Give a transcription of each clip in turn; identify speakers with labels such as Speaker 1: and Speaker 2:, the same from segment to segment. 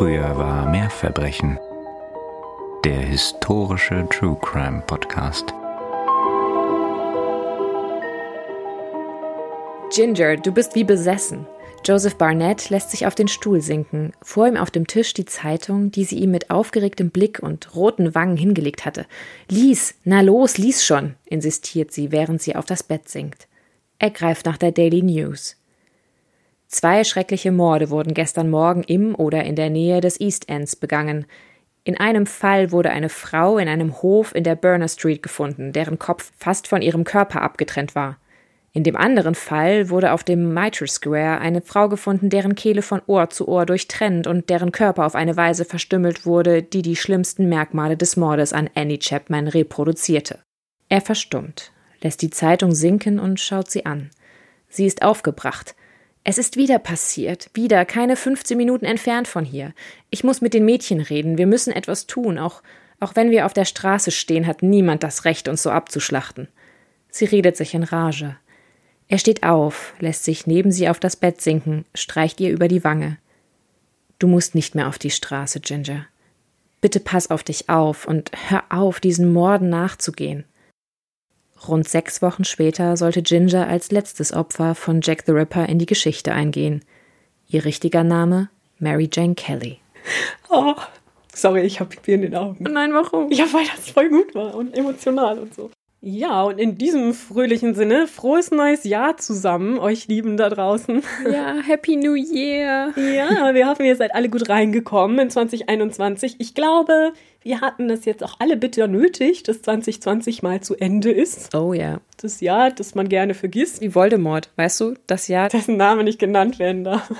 Speaker 1: Früher war mehr Verbrechen. Der historische True Crime Podcast.
Speaker 2: Ginger, du bist wie besessen. Joseph Barnett lässt sich auf den Stuhl sinken, vor ihm auf dem Tisch die Zeitung, die sie ihm mit aufgeregtem Blick und roten Wangen hingelegt hatte. Lies, na los, lies schon, insistiert sie, während sie auf das Bett sinkt. Er greift nach der Daily News. Zwei schreckliche Morde wurden gestern Morgen im oder in der Nähe des East Ends begangen. In einem Fall wurde eine Frau in einem Hof in der Burner Street gefunden, deren Kopf fast von ihrem Körper abgetrennt war. In dem anderen Fall wurde auf dem Mitre Square eine Frau gefunden, deren Kehle von Ohr zu Ohr durchtrennt und deren Körper auf eine Weise verstümmelt wurde, die die schlimmsten Merkmale des Mordes an Annie Chapman reproduzierte. Er verstummt, lässt die Zeitung sinken und schaut sie an. Sie ist aufgebracht. Es ist wieder passiert, wieder keine 15 Minuten entfernt von hier. Ich muss mit den Mädchen reden, wir müssen etwas tun, auch, auch wenn wir auf der Straße stehen, hat niemand das Recht, uns so abzuschlachten. Sie redet sich in Rage. Er steht auf, lässt sich neben sie auf das Bett sinken, streicht ihr über die Wange. Du musst nicht mehr auf die Straße, Ginger. Bitte pass auf dich auf und hör auf, diesen Morden nachzugehen. Rund sechs Wochen später sollte Ginger als letztes Opfer von Jack the Ripper in die Geschichte eingehen. Ihr richtiger Name Mary Jane Kelly.
Speaker 3: Oh, sorry, ich habe Pipi in den Augen.
Speaker 2: Nein, warum?
Speaker 3: Ja, weil das voll gut war und emotional und so. Ja, und in diesem fröhlichen Sinne, frohes neues Jahr zusammen, euch Lieben da draußen.
Speaker 2: Ja, Happy New Year.
Speaker 3: Ja, wir hoffen, ihr seid alle gut reingekommen in 2021. Ich glaube, wir hatten das jetzt auch alle bitter nötig, dass 2020 mal zu Ende ist.
Speaker 2: Oh ja.
Speaker 3: Das Jahr, das man gerne vergisst.
Speaker 2: Wie Voldemort, weißt du? Das Jahr.
Speaker 3: Dessen Name nicht genannt werden darf.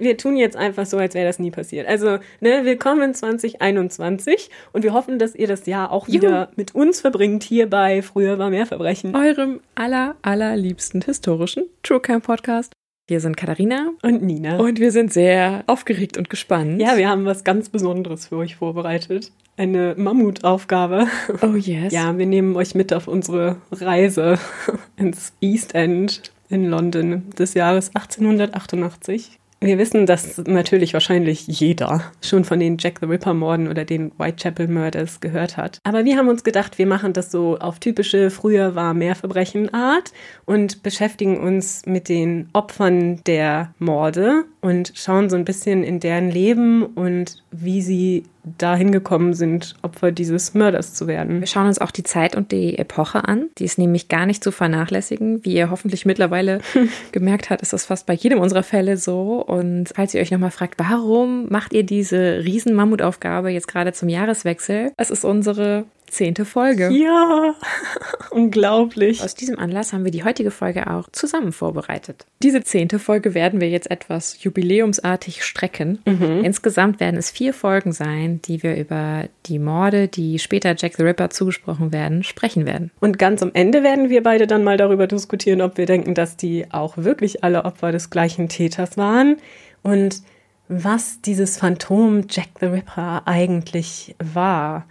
Speaker 3: Wir tun jetzt einfach so, als wäre das nie passiert. Also, ne, willkommen 2021 und wir hoffen, dass ihr das Jahr auch wieder Juhu. mit uns verbringt hier bei Früher war mehr Verbrechen.
Speaker 2: Eurem aller, allerliebsten historischen True Crime Podcast. Wir sind Katharina
Speaker 3: und Nina.
Speaker 2: Und wir sind sehr aufgeregt und gespannt.
Speaker 3: Ja, wir haben was ganz Besonderes für euch vorbereitet. Eine Mammutaufgabe.
Speaker 2: Oh yes.
Speaker 3: Ja, wir nehmen euch mit auf unsere Reise ins East End in London des Jahres 1888. Wir wissen, dass natürlich wahrscheinlich jeder schon von den Jack the Ripper Morden oder den Whitechapel Murders gehört hat. Aber wir haben uns gedacht, wir machen das so auf typische früher war mehr Verbrechen Art und beschäftigen uns mit den Opfern der Morde und schauen so ein bisschen in deren Leben und wie sie dahin gekommen sind, Opfer dieses Mörders zu werden.
Speaker 2: Wir schauen uns auch die Zeit und die Epoche an. Die ist nämlich gar nicht zu vernachlässigen. Wie ihr hoffentlich mittlerweile gemerkt habt, ist das fast bei jedem unserer Fälle so. Und falls ihr euch nochmal fragt, warum macht ihr diese riesen Mammutaufgabe jetzt gerade zum Jahreswechsel? Es ist unsere zehnte Folge.
Speaker 3: Ja, unglaublich.
Speaker 2: Aus diesem Anlass haben wir die heutige Folge auch zusammen vorbereitet. Diese zehnte Folge werden wir jetzt etwas jubiläumsartig strecken. Mhm. Insgesamt werden es vier Folgen sein, die wir über die Morde, die später Jack the Ripper zugesprochen werden, sprechen werden.
Speaker 3: Und ganz am Ende werden wir beide dann mal darüber diskutieren, ob wir denken, dass die auch wirklich alle Opfer des gleichen Täters waren und was dieses Phantom Jack the Ripper eigentlich war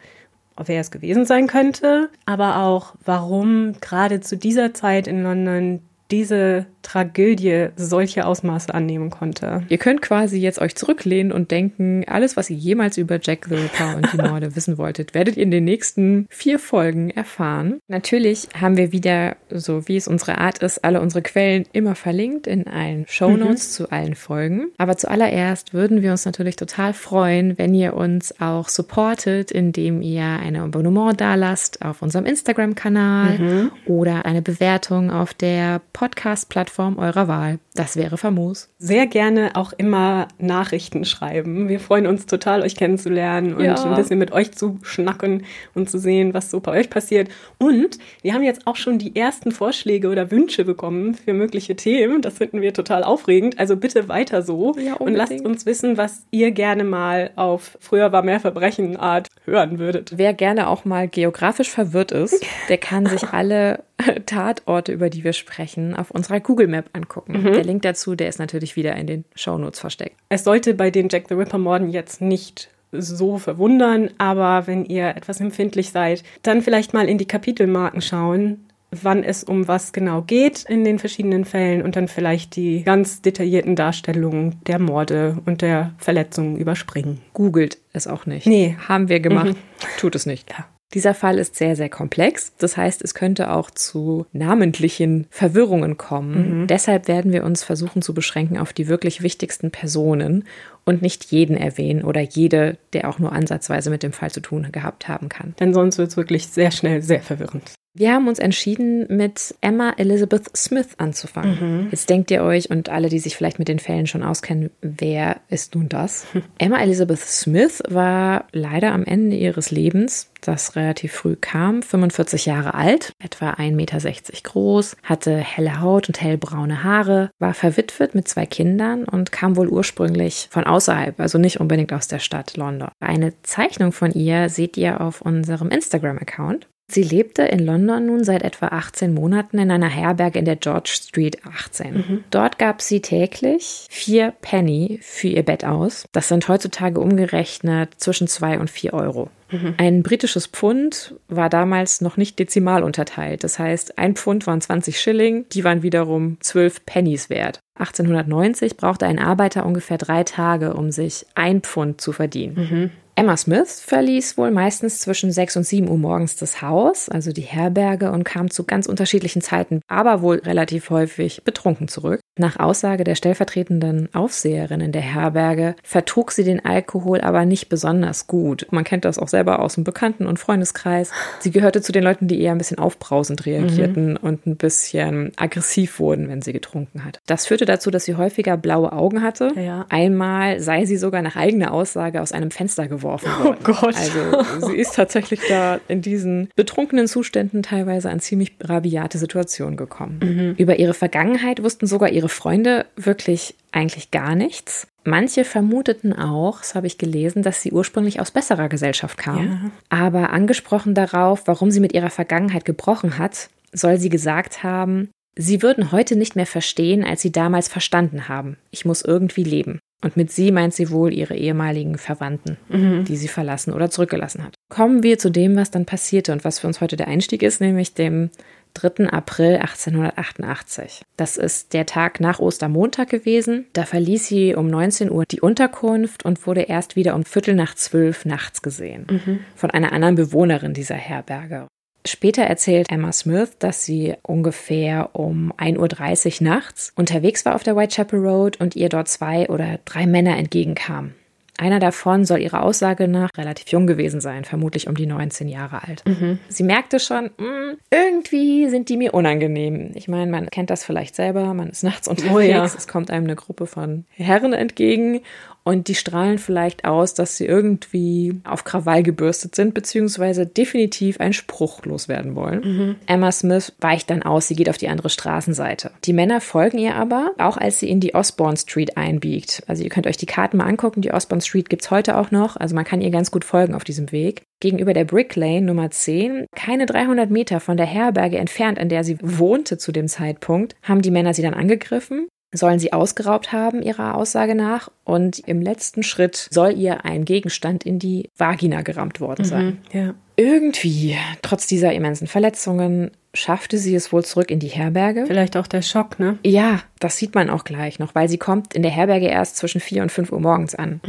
Speaker 3: wer es gewesen sein könnte, aber auch warum gerade zu dieser Zeit in London diese Tragödie solche Ausmaße annehmen konnte.
Speaker 2: Ihr könnt quasi jetzt euch zurücklehnen und denken, alles, was ihr jemals über Jack the Ripper und die Morde wissen wolltet, werdet ihr in den nächsten vier Folgen erfahren. Natürlich haben wir wieder, so wie es unsere Art ist, alle unsere Quellen immer verlinkt in allen Show Notes mhm. zu allen Folgen. Aber zuallererst würden wir uns natürlich total freuen, wenn ihr uns auch supportet, indem ihr ein Abonnement dalasst auf unserem Instagram-Kanal mhm. oder eine Bewertung auf der Podcast-Plattform eurer Wahl. Das wäre famos.
Speaker 3: Sehr gerne auch immer Nachrichten schreiben. Wir freuen uns total, euch kennenzulernen und ja. ein bisschen mit euch zu schnacken und zu sehen, was so bei euch passiert. Und wir haben jetzt auch schon die ersten Vorschläge oder Wünsche bekommen für mögliche Themen. Das finden wir total aufregend. Also bitte weiter so ja, und lasst uns wissen, was ihr gerne mal auf Früher war mehr Verbrechen Art hören würdet.
Speaker 2: Wer gerne auch mal geografisch verwirrt ist, der kann sich alle Tatorte, über die wir sprechen, auf unserer Google Map angucken. Mhm. Der Link dazu, der ist natürlich wieder in den Shownotes versteckt.
Speaker 3: Es sollte bei den Jack the Ripper Morden jetzt nicht so verwundern, aber wenn ihr etwas empfindlich seid, dann vielleicht mal in die Kapitelmarken schauen wann es um was genau geht in den verschiedenen Fällen und dann vielleicht die ganz detaillierten Darstellungen der Morde und der Verletzungen überspringen.
Speaker 2: Googelt es auch nicht.
Speaker 3: Nee.
Speaker 2: Haben wir gemacht.
Speaker 3: Mhm.
Speaker 2: Tut es nicht.
Speaker 3: Ja.
Speaker 2: Dieser Fall ist sehr, sehr komplex. Das heißt, es könnte auch zu namentlichen Verwirrungen kommen. Deshalb werden wir uns versuchen zu beschränken auf die wirklich wichtigsten Personen und nicht jeden erwähnen oder jede, der auch nur ansatzweise mit dem Fall zu tun gehabt haben kann.
Speaker 3: Denn sonst wird es wirklich sehr schnell sehr verwirrend.
Speaker 2: Wir haben uns entschieden, mit Emma Elizabeth Smith anzufangen. Jetzt denkt ihr euch und alle, die sich vielleicht mit den Fällen schon auskennen, wer ist nun das? Emma Elizabeth Smith war leider am Ende ihres Lebens, das relativ früh kam, 45 Jahre alt, etwa 1,60 Meter groß, hatte helle Haut und hellbraune Haare, war verwitwet mit zwei Kindern und kam wohl ursprünglich von außerhalb, also nicht unbedingt aus der Stadt London. Eine Zeichnung von ihr seht ihr auf unserem Instagram-Account. Sie lebte in London nun seit etwa 18 Monaten in einer Herberge in der George Street 18. Dort gab sie täglich vier Penny für ihr Bett aus. Das sind heutzutage umgerechnet zwischen zwei und vier Euro. Ein britisches Pfund war damals noch nicht dezimal unterteilt. Das heißt, ein Pfund waren 20 Schilling, die waren wiederum 12 Pennies wert. 1890 brauchte ein Arbeiter ungefähr drei Tage, um sich ein Pfund zu verdienen. Emma Smith verließ wohl meistens zwischen 6 und 7 Uhr morgens das Haus, also die Herberge, und kam zu ganz unterschiedlichen Zeiten, aber wohl relativ häufig betrunken zurück. Nach Aussage der stellvertretenden Aufseherin in der Herberge vertrug sie den Alkohol aber nicht besonders gut. Man kennt das auch selber aus dem Bekannten- und Freundeskreis. Sie gehörte zu den Leuten, die eher ein bisschen aufbrausend reagierten und ein bisschen aggressiv wurden, wenn sie getrunken hat. Das führte dazu, dass sie häufiger blaue Augen hatte.
Speaker 3: Ja, ja.
Speaker 2: Einmal sei sie sogar nach eigener Aussage aus einem Fenster geworfen worden.
Speaker 3: Oh Gott.
Speaker 2: Also sie ist tatsächlich da in diesen betrunkenen Zuständen teilweise an ziemlich rabiate Situationen gekommen. Über ihre Vergangenheit wussten sogar ihre Freunde wirklich eigentlich gar nichts. Manche vermuteten auch, das habe ich gelesen, dass sie ursprünglich aus besserer Gesellschaft kam.
Speaker 3: Ja.
Speaker 2: Aber angesprochen darauf, warum sie mit ihrer Vergangenheit gebrochen hat, soll sie gesagt haben, sie würden heute nicht mehr verstehen, als sie damals verstanden haben. Ich muss irgendwie leben. Und mit sie meint sie wohl ihre ehemaligen Verwandten, die sie verlassen oder zurückgelassen hat. Kommen wir zu dem, was dann passierte und was für uns heute der Einstieg ist, nämlich dem 3. April 1888. Das ist der Tag nach Ostermontag gewesen. Da verließ sie um 19 Uhr die Unterkunft und wurde erst wieder um Viertel nach zwölf nachts gesehen. Von einer anderen Bewohnerin dieser Herberge. Später erzählt Emma Smith, dass sie ungefähr um 1.30 Uhr nachts unterwegs war auf der Whitechapel Road und ihr dort zwei oder drei Männer entgegenkamen. Einer davon soll ihrer Aussage nach relativ jung gewesen sein, vermutlich um die 19 Jahre alt. Sie merkte schon, "Mm, irgendwie sind die mir unangenehm. Ich meine, man kennt das vielleicht selber, man ist nachts unterwegs,
Speaker 3: ja.
Speaker 2: es kommt einem eine Gruppe von Herren entgegen und die strahlen vielleicht aus, dass sie irgendwie auf Krawall gebürstet sind, beziehungsweise definitiv einen Spruch loswerden wollen. Emma Smith weicht dann aus, sie geht auf die andere Straßenseite. Die Männer folgen ihr aber, auch als sie in die Osborne Street einbiegt. Also ihr könnt euch die Karten mal angucken, die Osborne Street gibt's heute auch noch, also man kann ihr ganz gut folgen auf diesem Weg. Gegenüber der Brick Lane Nummer 10, keine 300 Meter von der Herberge entfernt, an der sie wohnte zu dem Zeitpunkt, haben die Männer sie dann angegriffen sollen sie ausgeraubt haben, ihrer Aussage nach. Und im letzten Schritt soll ihr ein Gegenstand in die Vagina gerammt worden sein.
Speaker 3: Ja.
Speaker 2: Irgendwie, trotz dieser immensen Verletzungen, schaffte sie es wohl zurück in die Herberge.
Speaker 3: Vielleicht auch der Schock, ne?
Speaker 2: Ja, das sieht man auch gleich noch, weil sie kommt in der Herberge erst zwischen 4 und 5 Uhr morgens an.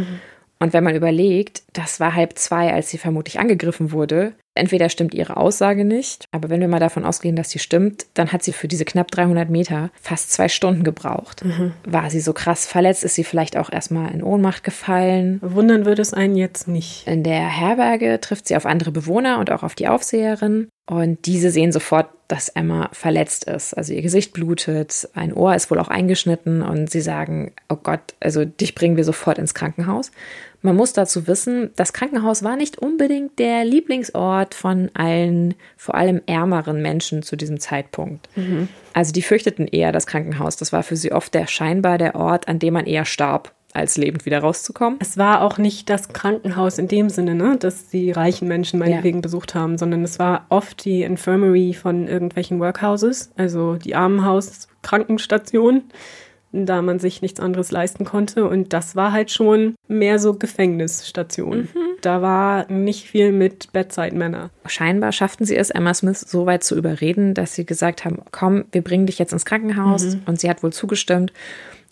Speaker 2: Und wenn man überlegt, das war halb zwei, als sie vermutlich angegriffen wurde, entweder stimmt ihre Aussage nicht, aber wenn wir mal davon ausgehen, dass sie stimmt, dann hat sie für diese knapp 300 Meter fast zwei Stunden gebraucht. War sie so krass verletzt, ist sie vielleicht auch erstmal in Ohnmacht gefallen.
Speaker 3: Wundern würde es einen jetzt nicht.
Speaker 2: In der Herberge trifft sie auf andere Bewohner und auch auf die Aufseherin. Und diese sehen sofort, dass Emma verletzt ist. Also ihr Gesicht blutet, ein Ohr ist wohl auch eingeschnitten und sie sagen, oh Gott, also dich bringen wir sofort ins Krankenhaus. Man muss dazu wissen, das Krankenhaus war nicht unbedingt der Lieblingsort von allen, vor allem ärmeren Menschen zu diesem Zeitpunkt. Also die fürchteten eher das Krankenhaus. Das war für sie oft der scheinbar der Ort, an dem man eher starb, als lebend wieder rauszukommen.
Speaker 3: Es war auch nicht das Krankenhaus in dem Sinne, ne, dass die reichen Menschen meinetwegen besucht haben, sondern es war oft die Infirmary von irgendwelchen Workhouses, also die Armenhaus-Krankenstation, da man sich nichts anderes leisten konnte. Und das war halt schon mehr so Gefängnisstation. da war nicht viel mit Bedside-Männer.
Speaker 2: Scheinbar schafften sie es, Emma Smith so weit zu überreden, dass sie gesagt haben, komm, wir bringen dich jetzt ins Krankenhaus. Mhm. Und sie hat wohl zugestimmt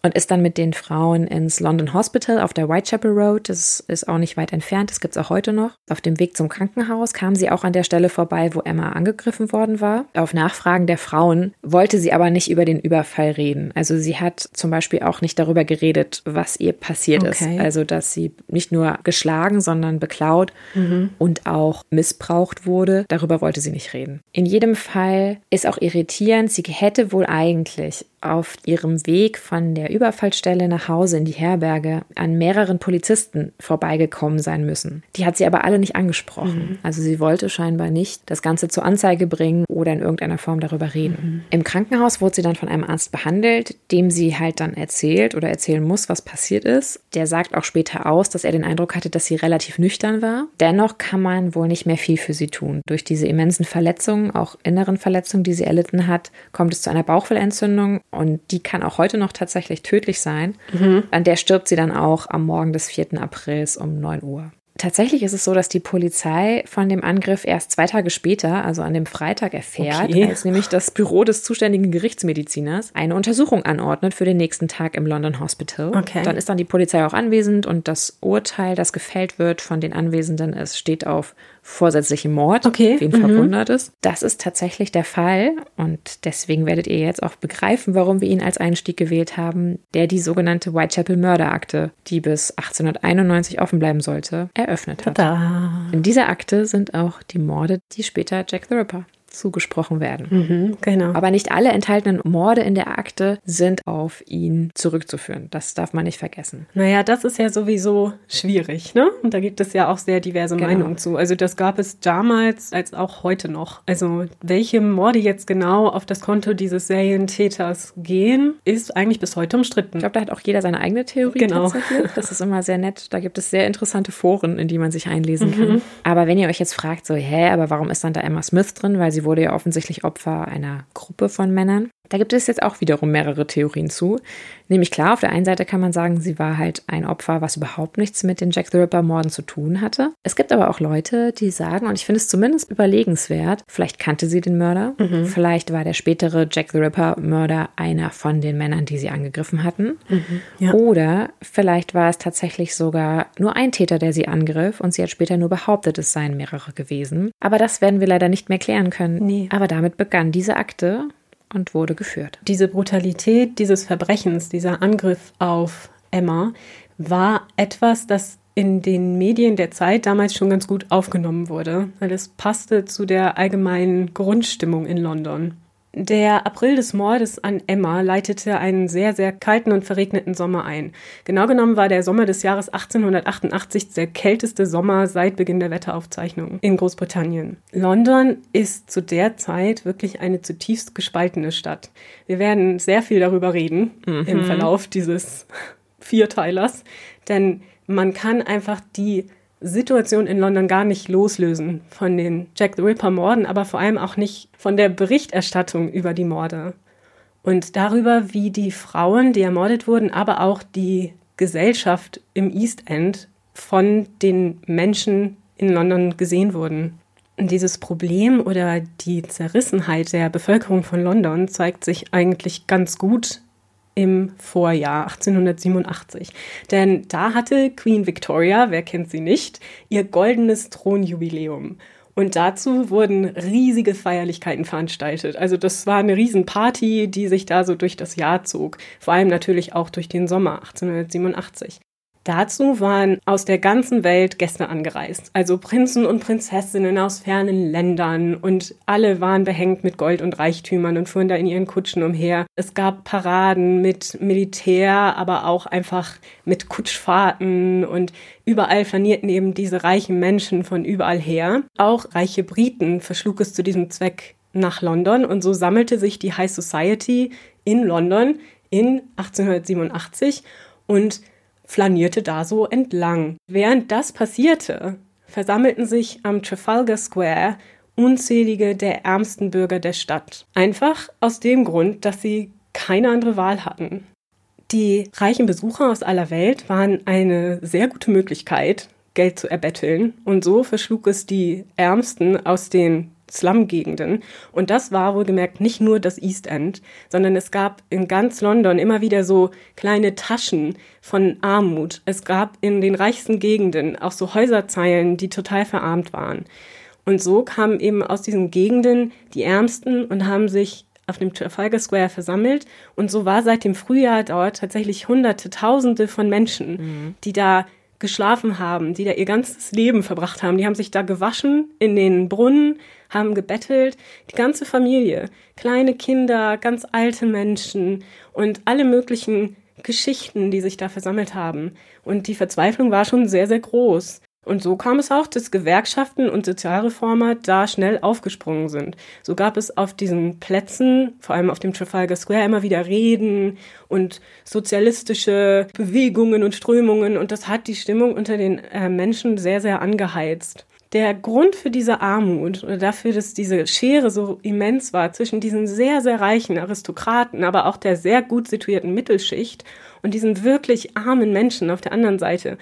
Speaker 2: und ist dann mit den Frauen ins London Hospital auf der Whitechapel Road. Das ist auch nicht weit entfernt, das gibt es auch heute noch. Auf dem Weg zum Krankenhaus kam sie auch an der Stelle vorbei, wo Emma angegriffen worden war. Auf Nachfragen der Frauen wollte sie aber nicht über den Überfall reden. Also sie hat zum Beispiel auch nicht darüber geredet, was ihr passiert okay. ist. Also dass sie nicht nur geschlagen, sondern beklaut mhm. und auch missbraucht wurde. Darüber wollte sie nicht reden. In jedem Fall ist auch irritierend, sie hätte wohl eigentlich auf ihrem Weg von der Überfallstelle nach Hause in die Herberge an mehreren Polizisten vorbeigekommen sein müssen. Die hat sie aber alle nicht angesprochen. Mhm. Also sie wollte scheinbar nicht das Ganze zur Anzeige bringen oder in irgendeiner Form darüber reden. Mhm. Im Krankenhaus wurde sie dann von einem Arzt behandelt, dem sie halt dann erzählt oder erzählen muss, was passiert ist. Der sagt auch später aus, dass er den Eindruck hatte, dass sie relativ nüchtern war. Dennoch kann man wohl nicht mehr viel für sie tun. Durch diese immensen Verletzungen, auch inneren Verletzungen, die sie erlitten hat, kommt es zu einer Bauchfellentzündung und die kann auch heute noch tatsächlich tödlich sein. Mhm. An der stirbt sie dann auch am Morgen des 4. Aprils um 9 Uhr. Tatsächlich ist es so, dass die Polizei von dem Angriff erst zwei Tage später, also an dem Freitag, erfährt, okay. als nämlich das Büro des zuständigen Gerichtsmediziners eine Untersuchung anordnet für den nächsten Tag im London Hospital. Okay. Dann ist dann die Polizei auch anwesend und das Urteil, das gefällt wird von den Anwesenden, es steht auf vorsätzlichen Mord. Okay. Wen mhm. verwundert es? Das ist tatsächlich der Fall und deswegen werdet ihr jetzt auch begreifen, warum wir ihn als Einstieg gewählt haben, der die sogenannte Whitechapel Mörderakte, die bis 1891 offen bleiben sollte, eröffnet hat. Tada. In dieser Akte sind auch die Morde, die später Jack the Ripper zugesprochen werden. Mhm, genau. Aber nicht alle enthaltenen Morde in der Akte sind auf ihn zurückzuführen. Das darf man nicht vergessen.
Speaker 3: Naja, das ist ja sowieso schwierig, ne? Und da gibt es ja auch sehr diverse genau. Meinungen zu. Also das gab es damals als auch heute noch. Also welche Morde jetzt genau auf das Konto dieses Serientäters gehen, ist eigentlich bis heute umstritten.
Speaker 2: Ich glaube, da hat auch jeder seine eigene Theorie genau. tatsächlich. Das ist immer sehr nett. Da gibt es sehr interessante Foren, in die man sich einlesen mhm. kann. Aber wenn ihr euch jetzt fragt, so, hä, aber warum ist dann da Emma Smith drin? Weil sie wurde ja offensichtlich Opfer einer Gruppe von Männern. Da gibt es jetzt auch wiederum mehrere Theorien zu. Nämlich klar, auf der einen Seite kann man sagen, sie war halt ein Opfer, was überhaupt nichts mit den Jack the Ripper Morden zu tun hatte. Es gibt aber auch Leute, die sagen, und ich finde es zumindest überlegenswert, vielleicht kannte sie den Mörder, mhm. vielleicht war der spätere Jack the Ripper Mörder einer von den Männern, die sie angegriffen hatten. Mhm. Ja. Oder vielleicht war es tatsächlich sogar nur ein Täter, der sie angriff und sie hat später nur behauptet, es seien mehrere gewesen. Aber das werden wir leider nicht mehr klären können. Nee. Aber damit begann diese Akte und wurde geführt.
Speaker 3: Diese Brutalität dieses Verbrechens, dieser Angriff auf Emma, war etwas, das in den Medien der Zeit damals schon ganz gut aufgenommen wurde, weil es passte zu der allgemeinen Grundstimmung in London. Der April des Mordes an Emma leitete einen sehr, sehr kalten und verregneten Sommer ein. Genau genommen war der Sommer des Jahres 1888 der kälteste Sommer seit Beginn der Wetteraufzeichnungen in Großbritannien. London ist zu der Zeit wirklich eine zutiefst gespaltene Stadt. Wir werden sehr viel darüber reden mhm. im Verlauf dieses Vierteilers, denn man kann einfach die Situation in London gar nicht loslösen von den Jack the Ripper Morden, aber vor allem auch nicht von der Berichterstattung über die Morde und darüber, wie die Frauen, die ermordet wurden, aber auch die Gesellschaft im East End von den Menschen in London gesehen wurden. Dieses Problem oder die Zerrissenheit der Bevölkerung von London zeigt sich eigentlich ganz gut im Vorjahr 1887. Denn da hatte Queen Victoria, wer kennt sie nicht, ihr goldenes Thronjubiläum. Und dazu wurden riesige Feierlichkeiten veranstaltet. Also das war eine Riesenparty, die sich da so durch das Jahr zog. Vor allem natürlich auch durch den Sommer 1887. Dazu waren aus der ganzen Welt Gäste angereist, also Prinzen und Prinzessinnen aus fernen Ländern. Und alle waren behängt mit Gold und Reichtümern und fuhren da in ihren Kutschen umher. Es gab Paraden mit Militär, aber auch einfach mit Kutschfahrten. Und überall flanierten eben diese reichen Menschen von überall her. Auch reiche Briten verschlug es zu diesem Zweck nach London. Und so sammelte sich die High Society in London in 1887 und flanierte da so entlang. Während das passierte, versammelten sich am Trafalgar Square unzählige der ärmsten Bürger der Stadt. Einfach aus dem Grund, dass sie keine andere Wahl hatten. Die reichen Besucher aus aller Welt waren eine sehr gute Möglichkeit, Geld zu erbetteln. Und so verschlug es die Ärmsten aus den Slum-Gegenden. Und das war wohlgemerkt nicht nur das East End, sondern es gab in ganz London immer wieder so kleine Taschen von Armut. Es gab in den reichsten Gegenden auch so Häuserzeilen, die total verarmt waren. Und so kamen eben aus diesen Gegenden die Ärmsten und haben sich auf dem Trafalgar Square versammelt. Und so war seit dem Frühjahr dort tatsächlich Hunderte, Tausende von Menschen, mhm. die da geschlafen haben, die da ihr ganzes Leben verbracht haben. Die haben sich da gewaschen in den Brunnen, haben gebettelt, die ganze Familie, kleine Kinder, ganz alte Menschen und alle möglichen Geschichten, die sich da versammelt haben. Und die Verzweiflung war schon sehr, sehr groß. Und so kam es auch, dass Gewerkschaften und Sozialreformer da schnell aufgesprungen sind. So gab es auf diesen Plätzen, vor allem auf dem Trafalgar Square, immer wieder Reden und sozialistische Bewegungen und Strömungen. Und das hat die Stimmung unter den äh, Menschen sehr, sehr angeheizt. Der Grund für diese Armut oder dafür, dass diese Schere so immens war zwischen diesen sehr, sehr reichen Aristokraten, aber auch der sehr gut situierten Mittelschicht und diesen wirklich armen Menschen auf der anderen Seite,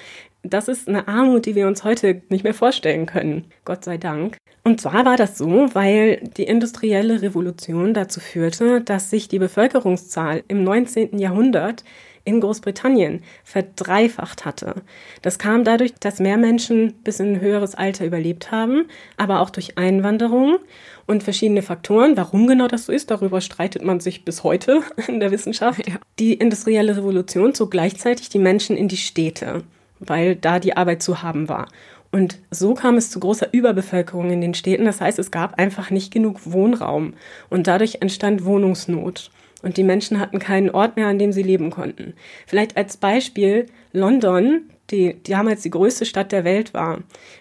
Speaker 3: das ist eine Armut, die wir uns heute nicht mehr vorstellen können. Gott sei Dank. Und zwar war das so, weil die industrielle Revolution dazu führte, dass sich die Bevölkerungszahl im 19. Jahrhundert in Großbritannien verdreifacht hatte. Das kam dadurch, dass mehr Menschen bis in ein höheres Alter überlebt haben, aber auch durch Einwanderung und verschiedene Faktoren. Warum genau das so ist, darüber streitet man sich bis heute in der Wissenschaft. Ja. Die industrielle Revolution zog gleichzeitig die Menschen in die Städte weil da die Arbeit zu haben war. Und so kam es zu großer Überbevölkerung in den Städten. Das heißt, es gab einfach nicht genug Wohnraum und dadurch entstand Wohnungsnot. Und die Menschen hatten keinen Ort mehr, an dem sie leben konnten. Vielleicht als Beispiel London die damals die größte Stadt der Welt war,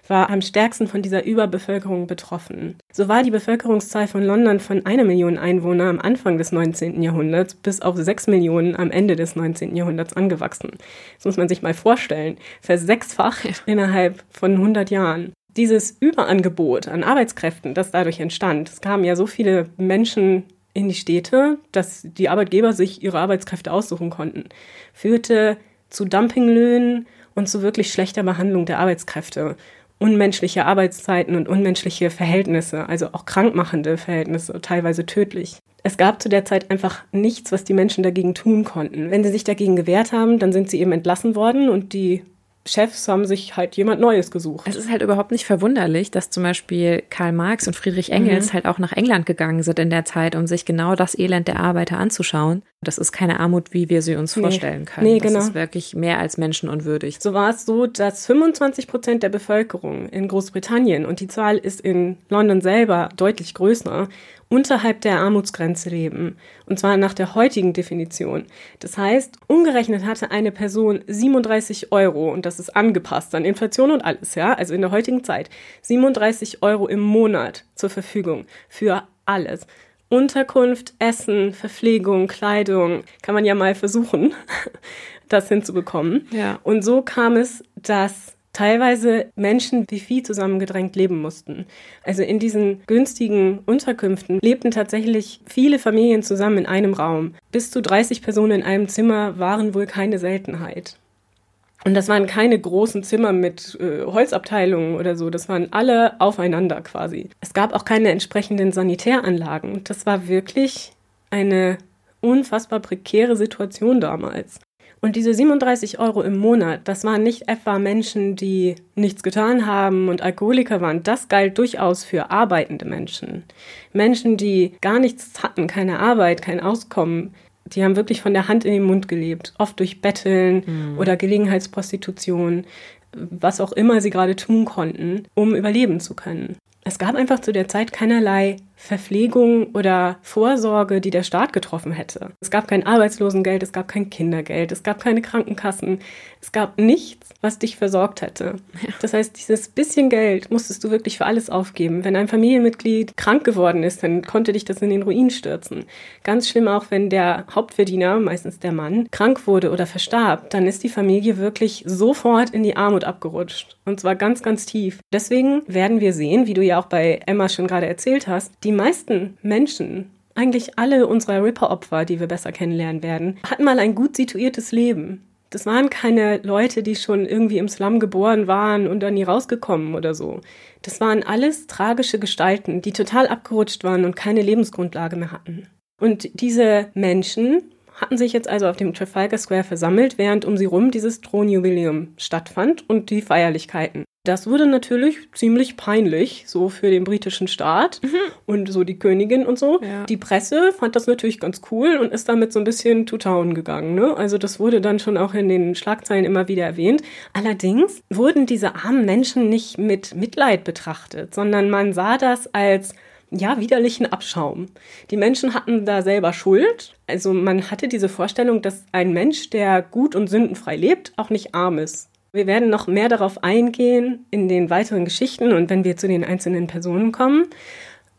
Speaker 3: war am stärksten von dieser Überbevölkerung betroffen. So war die Bevölkerungszahl von London von einer Million Einwohner am Anfang des 19. Jahrhunderts bis auf sechs Millionen am Ende des 19. Jahrhunderts angewachsen. Das muss man sich mal vorstellen. Versechsfacht innerhalb von 100 Jahren dieses Überangebot an Arbeitskräften, das dadurch entstand, es kamen ja so viele Menschen in die Städte, dass die Arbeitgeber sich ihre Arbeitskräfte aussuchen konnten, führte zu Dumpinglöhnen und zu wirklich schlechter Behandlung der Arbeitskräfte. Unmenschliche Arbeitszeiten und unmenschliche Verhältnisse, also auch krankmachende Verhältnisse, teilweise tödlich. Es gab zu der Zeit einfach nichts, was die Menschen dagegen tun konnten. Wenn sie sich dagegen gewehrt haben, dann sind sie eben entlassen worden und die Chefs haben sich halt jemand Neues gesucht.
Speaker 2: Es ist halt überhaupt nicht verwunderlich, dass zum Beispiel Karl Marx und Friedrich Engels mhm. halt auch nach England gegangen sind in der Zeit, um sich genau das Elend der Arbeiter anzuschauen. Das ist keine Armut, wie wir sie uns nee. vorstellen können. Nee, genau. Das ist wirklich mehr als menschenunwürdig.
Speaker 3: So war es so, dass 25 Prozent der Bevölkerung in Großbritannien, und die Zahl ist in London selber deutlich größer, unterhalb der Armutsgrenze leben. Und zwar nach der heutigen Definition. Das heißt, umgerechnet hatte eine Person 37 Euro, und das ist angepasst an Inflation und alles, ja, also in der heutigen Zeit, 37 Euro im Monat zur Verfügung für alles. Unterkunft, Essen, Verpflegung, Kleidung, kann man ja mal versuchen, das hinzubekommen. Ja. Und so kam es, dass teilweise Menschen wie Vieh zusammengedrängt leben mussten. Also in diesen günstigen Unterkünften lebten tatsächlich viele Familien zusammen in einem Raum. Bis zu 30 Personen in einem Zimmer waren wohl keine Seltenheit. Und das waren keine großen Zimmer mit äh, Holzabteilungen oder so, das waren alle aufeinander quasi. Es gab auch keine entsprechenden Sanitäranlagen. Das war wirklich eine unfassbar prekäre Situation damals. Und diese 37 Euro im Monat, das waren nicht etwa Menschen, die nichts getan haben und Alkoholiker waren. Das galt durchaus für arbeitende Menschen. Menschen, die gar nichts hatten, keine Arbeit, kein Auskommen. Die haben wirklich von der Hand in den Mund gelebt, oft durch Betteln mhm. oder Gelegenheitsprostitution, was auch immer sie gerade tun konnten, um überleben zu können. Es gab einfach zu der Zeit keinerlei Verpflegung oder Vorsorge, die der Staat getroffen hätte. Es gab kein Arbeitslosengeld, es gab kein Kindergeld, es gab keine Krankenkassen, es gab nichts, was dich versorgt hätte. Das heißt, dieses bisschen Geld musstest du wirklich für alles aufgeben. Wenn ein Familienmitglied krank geworden ist, dann konnte dich das in den Ruin stürzen. Ganz schlimm auch, wenn der Hauptverdiener, meistens der Mann, krank wurde oder verstarb, dann ist die Familie wirklich sofort in die Armut abgerutscht. Und zwar ganz, ganz tief. Deswegen werden wir sehen, wie du ja auch bei Emma schon gerade erzählt hast, die meisten Menschen, eigentlich alle unserer Ripper-Opfer, die wir besser kennenlernen werden, hatten mal ein gut situiertes Leben. Das waren keine Leute, die schon irgendwie im Slum geboren waren und dann nie rausgekommen oder so. Das waren alles tragische Gestalten, die total abgerutscht waren und keine Lebensgrundlage mehr hatten. Und diese Menschen hatten sich jetzt also auf dem Trafalgar Square versammelt, während um sie rum dieses Thronjubiläum stattfand und die Feierlichkeiten. Das wurde natürlich ziemlich peinlich, so für den britischen Staat mhm. und so die Königin und so. Ja. Die Presse fand das natürlich ganz cool und ist damit so ein bisschen to town gegangen. Ne? Also das wurde dann schon auch in den Schlagzeilen immer wieder erwähnt. Allerdings wurden diese armen Menschen nicht mit Mitleid betrachtet, sondern man sah das als ja, widerlichen Abschaum. Die Menschen hatten da selber Schuld. Also man hatte diese Vorstellung, dass ein Mensch, der gut und sündenfrei lebt, auch nicht arm ist. Wir werden noch mehr darauf eingehen in den weiteren Geschichten und wenn wir zu den einzelnen Personen kommen.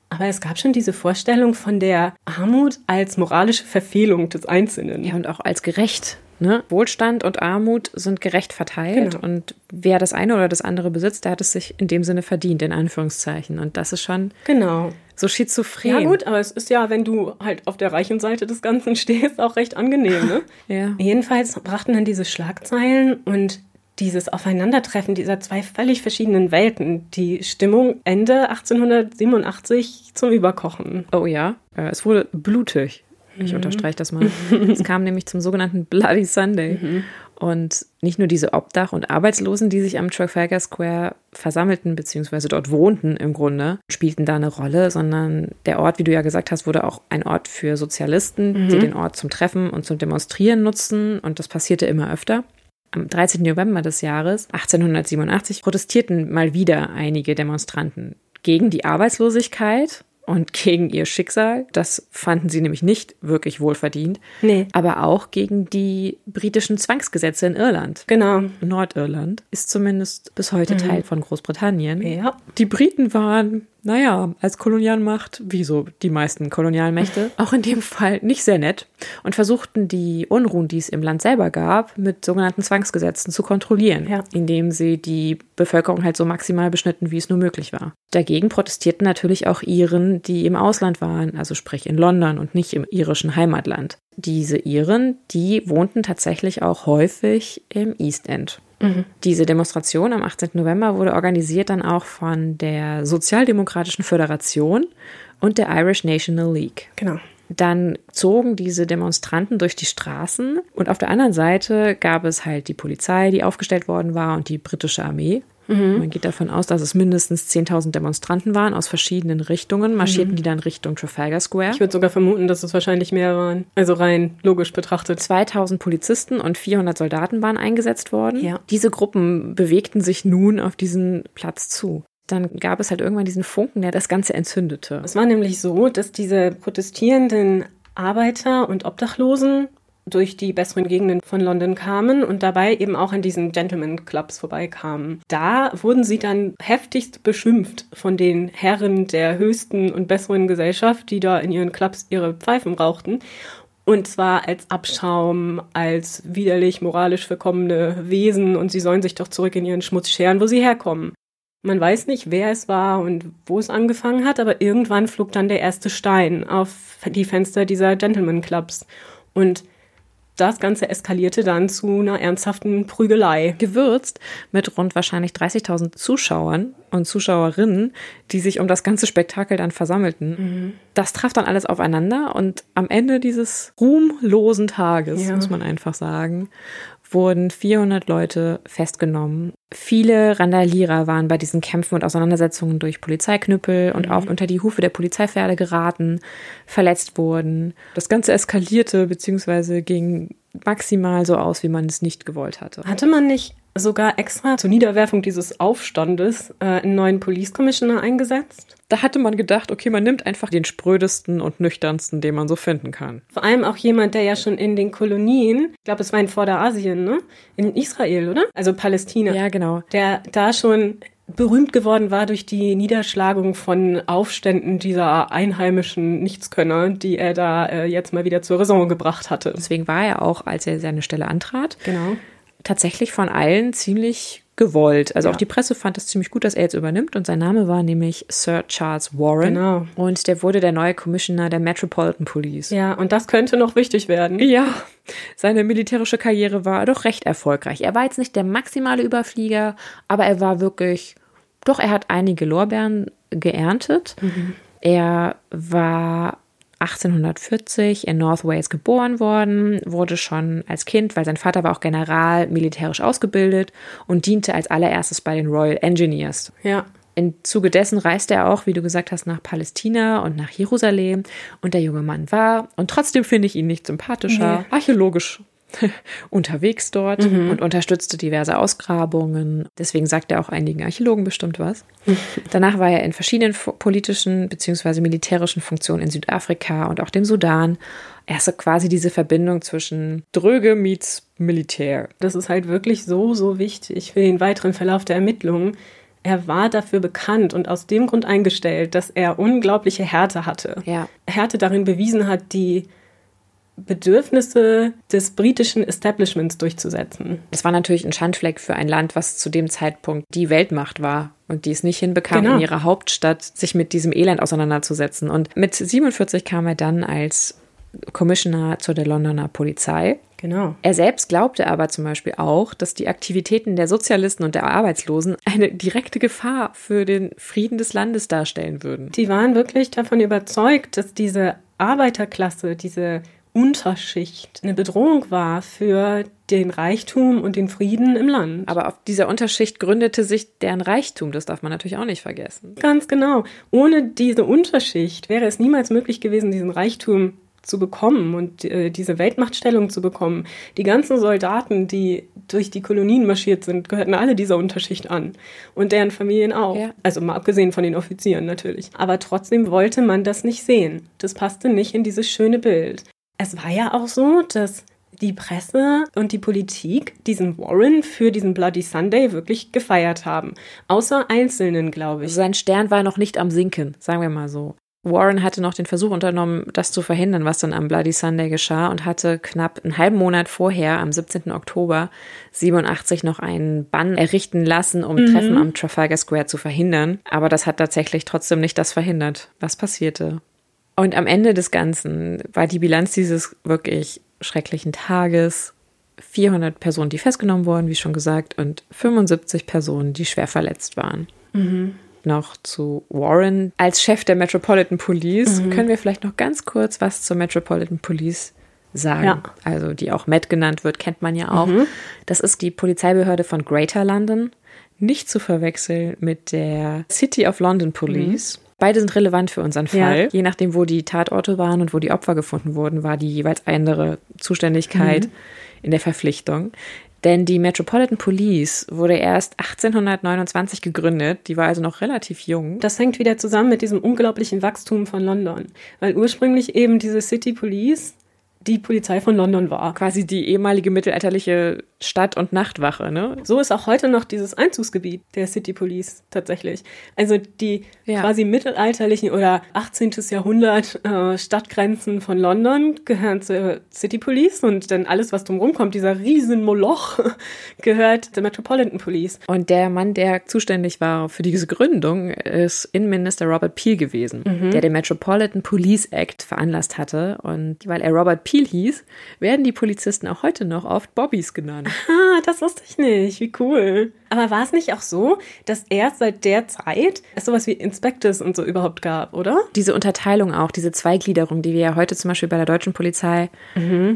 Speaker 3: Aber es gab schon diese Vorstellung von der Armut als moralische Verfehlung des Einzelnen.
Speaker 2: Ja, und auch als gerecht. Ne? Wohlstand und Armut sind gerecht verteilt genau. und wer das eine oder das andere besitzt, der hat es sich in dem Sinne verdient, in Anführungszeichen. Und das ist schon
Speaker 3: genau.
Speaker 2: so schizophren.
Speaker 3: Ja gut, aber es ist ja, wenn du halt auf der reichen Seite des Ganzen stehst, auch recht angenehm. Ne?
Speaker 2: ja.
Speaker 3: Jedenfalls brachten dann diese Schlagzeilen und dieses Aufeinandertreffen dieser zwei völlig verschiedenen Welten, die Stimmung Ende 1887 zum Überkochen.
Speaker 2: Oh ja, äh, es wurde blutig. Ich mhm. unterstreiche das mal. es kam nämlich zum sogenannten Bloody Sunday. Mhm. Und nicht nur diese Obdach- und Arbeitslosen, die sich am Trafalgar Square versammelten, beziehungsweise dort wohnten im Grunde, spielten da eine Rolle, sondern der Ort, wie du ja gesagt hast, wurde auch ein Ort für Sozialisten, mhm. die den Ort zum Treffen und zum Demonstrieren nutzten. Und das passierte immer öfter. Am 13. November des Jahres 1887 protestierten mal wieder einige Demonstranten gegen die Arbeitslosigkeit und gegen ihr Schicksal. Das fanden sie nämlich nicht wirklich wohlverdient.
Speaker 3: Nee.
Speaker 2: Aber auch gegen die britischen Zwangsgesetze in Irland.
Speaker 3: Genau.
Speaker 2: Nordirland ist zumindest bis heute mhm. Teil von Großbritannien.
Speaker 3: Ja.
Speaker 2: Die Briten waren naja, als Kolonialmacht, wie so die meisten Kolonialmächte, auch in dem Fall nicht sehr nett und versuchten die Unruhen, die es im Land selber gab, mit sogenannten Zwangsgesetzen zu kontrollieren,
Speaker 3: ja.
Speaker 2: indem sie die Bevölkerung halt so maximal beschnitten, wie es nur möglich war. Dagegen protestierten natürlich auch Iren, die im Ausland waren, also sprich in London und nicht im irischen Heimatland. Diese Iren, die wohnten tatsächlich auch häufig im East End. Mhm. Diese Demonstration am 18. November wurde organisiert dann auch von der Sozialdemokratischen Föderation und der Irish National League.
Speaker 3: Genau.
Speaker 2: Dann zogen diese Demonstranten durch die Straßen und auf der anderen Seite gab es halt die Polizei, die aufgestellt worden war und die britische Armee. Mhm. Man geht davon aus, dass es mindestens 10.000 Demonstranten waren aus verschiedenen Richtungen. Marschierten mhm. die dann Richtung Trafalgar Square.
Speaker 3: Ich würde sogar vermuten, dass es wahrscheinlich mehr waren. Also rein logisch betrachtet.
Speaker 2: 2.000 Polizisten und 400 Soldaten waren eingesetzt worden.
Speaker 3: Ja.
Speaker 2: Diese Gruppen bewegten sich nun auf diesen Platz zu dann gab es halt irgendwann diesen Funken, der das Ganze entzündete.
Speaker 3: Es war nämlich so, dass diese protestierenden Arbeiter und Obdachlosen durch die besseren Gegenden von London kamen und dabei eben auch in diesen Gentleman Clubs vorbeikamen. Da wurden sie dann heftigst beschimpft von den Herren der höchsten und besseren Gesellschaft, die da in ihren Clubs ihre Pfeifen rauchten. Und zwar als Abschaum, als widerlich moralisch verkommene Wesen und sie sollen sich doch zurück in ihren Schmutz scheren, wo sie herkommen. Man weiß nicht, wer es war und wo es angefangen hat, aber irgendwann flog dann der erste Stein auf die Fenster dieser Gentleman Clubs. Und das Ganze eskalierte dann zu einer ernsthaften Prügelei.
Speaker 2: Gewürzt mit rund wahrscheinlich 30.000 Zuschauern und Zuschauerinnen, die sich um das ganze Spektakel dann versammelten. Mhm. Das traf dann alles aufeinander und am Ende dieses ruhmlosen Tages, ja. muss man einfach sagen, wurden 400 Leute festgenommen. Viele Randalierer waren bei diesen Kämpfen und Auseinandersetzungen durch Polizeiknüppel und mhm. auch unter die Hufe der Polizeipferde geraten, verletzt wurden. Das Ganze eskalierte bzw. ging maximal so aus, wie man es nicht gewollt hatte.
Speaker 3: Hatte man nicht sogar extra zur Niederwerfung dieses Aufstandes äh, einen neuen Police Commissioner eingesetzt?
Speaker 2: Da hatte man gedacht, okay, man nimmt einfach den sprödesten und nüchternsten, den man so finden kann.
Speaker 3: Vor allem auch jemand, der ja schon in den Kolonien, ich glaube, es war in Vorderasien, ne? In Israel, oder? Also Palästina.
Speaker 2: Ja, genau.
Speaker 3: Der da schon berühmt geworden war durch die Niederschlagung von Aufständen dieser einheimischen Nichtskönner, die er da äh, jetzt mal wieder zur Raison gebracht hatte.
Speaker 2: Deswegen war er auch, als er seine Stelle antrat,
Speaker 3: genau.
Speaker 2: Tatsächlich von allen ziemlich gewollt. Also
Speaker 3: Ja.
Speaker 2: auch die Presse fand es ziemlich gut, dass er jetzt übernimmt und sein Name war nämlich Sir Charles Warren.
Speaker 3: Genau.
Speaker 2: Und der wurde der neue Commissioner der Metropolitan Police.
Speaker 3: Ja, und das könnte noch wichtig werden.
Speaker 2: Ja, seine militärische Karriere war doch recht erfolgreich. Er war jetzt nicht der maximale Überflieger, aber er war wirklich, doch, er hat einige Lorbeeren geerntet. Er war 1840 in North Wales geboren worden, wurde schon als Kind, weil sein Vater war auch General, militärisch ausgebildet und diente als allererstes bei den Royal Engineers.
Speaker 3: Ja.
Speaker 2: Im Zuge dessen reiste er auch, wie du gesagt hast, nach Palästina und nach Jerusalem. Und der junge Mann war, und trotzdem finde ich ihn nicht sympathischer,
Speaker 3: Nee.
Speaker 2: archäologisch unterwegs dort und unterstützte diverse Ausgrabungen. Deswegen sagt er auch einigen Archäologen bestimmt was. Danach war er in verschiedenen politischen bzw. militärischen Funktionen in Südafrika und auch dem Sudan. Er ist so quasi diese Verbindung zwischen Dröge meets Militär.
Speaker 3: Das ist halt wirklich so, so wichtig für den weiteren Verlauf der Ermittlungen. Er war dafür bekannt und aus dem Grund eingestellt, dass er unglaubliche Härte hatte.
Speaker 2: Ja.
Speaker 3: Härte darin bewiesen hat, die Bedürfnisse des britischen Establishments durchzusetzen.
Speaker 2: Das war natürlich ein Schandfleck für ein Land, was zu dem Zeitpunkt die Weltmacht war und die es nicht hinbekam,
Speaker 3: Genau.
Speaker 2: in ihrer Hauptstadt sich mit diesem Elend auseinanderzusetzen. Und mit 47 kam er dann als Commissioner zu der Londoner Polizei.
Speaker 3: Genau.
Speaker 2: Er selbst glaubte aber zum Beispiel auch, dass die Aktivitäten der Sozialisten und der Arbeitslosen eine direkte Gefahr für den Frieden des Landes darstellen würden.
Speaker 3: Die waren wirklich davon überzeugt, dass diese Arbeiterklasse, diese Unterschicht eine Bedrohung war für den Reichtum und den Frieden im Land.
Speaker 2: Aber auf dieser Unterschicht gründete sich deren Reichtum, das darf man natürlich auch nicht vergessen.
Speaker 3: Ganz genau. Ohne diese Unterschicht wäre es niemals möglich gewesen, diesen Reichtum zu bekommen und äh, diese Weltmachtstellung zu bekommen. Die ganzen Soldaten, die durch die Kolonien marschiert sind, gehörten alle dieser Unterschicht an. Und deren Familien auch.
Speaker 2: Ja.
Speaker 3: Also mal abgesehen von den Offizieren natürlich. Aber trotzdem wollte man das nicht sehen. Das passte nicht in dieses schöne Bild. Es war ja auch so, dass die Presse und die Politik diesen Warren für diesen Bloody Sunday wirklich gefeiert haben. Außer Einzelnen, glaube ich.
Speaker 2: Sein Stern war noch nicht am Sinken, sagen wir mal so. Warren hatte noch den Versuch unternommen, das zu verhindern, was dann am Bloody Sunday geschah und hatte knapp einen halben Monat vorher, am 17. Oktober 87, noch einen Bann errichten lassen, um Treffen am Trafalgar Square zu verhindern. Aber das hat tatsächlich trotzdem nicht das verhindert, was passierte. Und am Ende des Ganzen war die Bilanz dieses wirklich schrecklichen Tages 400 Personen, die festgenommen wurden, wie schon gesagt, und 75 Personen, die schwer verletzt waren noch zu Warren. Als Chef der Metropolitan Police können wir vielleicht noch ganz kurz was zur Metropolitan Police sagen.
Speaker 3: Ja.
Speaker 2: Also die auch Met genannt wird, kennt man ja auch. Das ist die Polizeibehörde von Greater London. Nicht zu verwechseln mit der City of London Police. Beide sind relevant für unseren
Speaker 3: Ja.
Speaker 2: Fall. Je nachdem, wo die Tatorte waren und wo die Opfer gefunden wurden, war die jeweils andere Zuständigkeit in der Verpflichtung. Denn die Metropolitan Police wurde erst 1829 gegründet. Die war also noch relativ jung.
Speaker 3: Das hängt wieder zusammen mit diesem unglaublichen Wachstum von London. Weil ursprünglich eben diese City Police die Polizei von London war.
Speaker 2: Quasi die ehemalige mittelalterliche Stadt- und Nachtwache, ne?
Speaker 3: So ist auch heute noch dieses Einzugsgebiet der City Police tatsächlich. Also die
Speaker 2: Ja.
Speaker 3: quasi mittelalterlichen oder 18. Jahrhundert äh, Stadtgrenzen von London gehören zur City Police und dann alles, was drumherum kommt, dieser riesen Moloch, gehört der Metropolitan Police.
Speaker 2: Und der Mann, der zuständig war für diese Gründung, ist Innenminister Robert Peel gewesen, der den Metropolitan Police Act veranlasst hatte. Und weil er Robert Peel hieß, werden die Polizisten auch heute noch oft Bobbys genannt.
Speaker 3: Ah, das wusste ich nicht. Wie cool. Aber war es nicht auch so, dass erst seit der Zeit es sowas wie Inspectors und so überhaupt gab, oder?
Speaker 2: Diese Unterteilung auch, diese Zweigliederung, die wir ja heute zum Beispiel bei der deutschen Polizei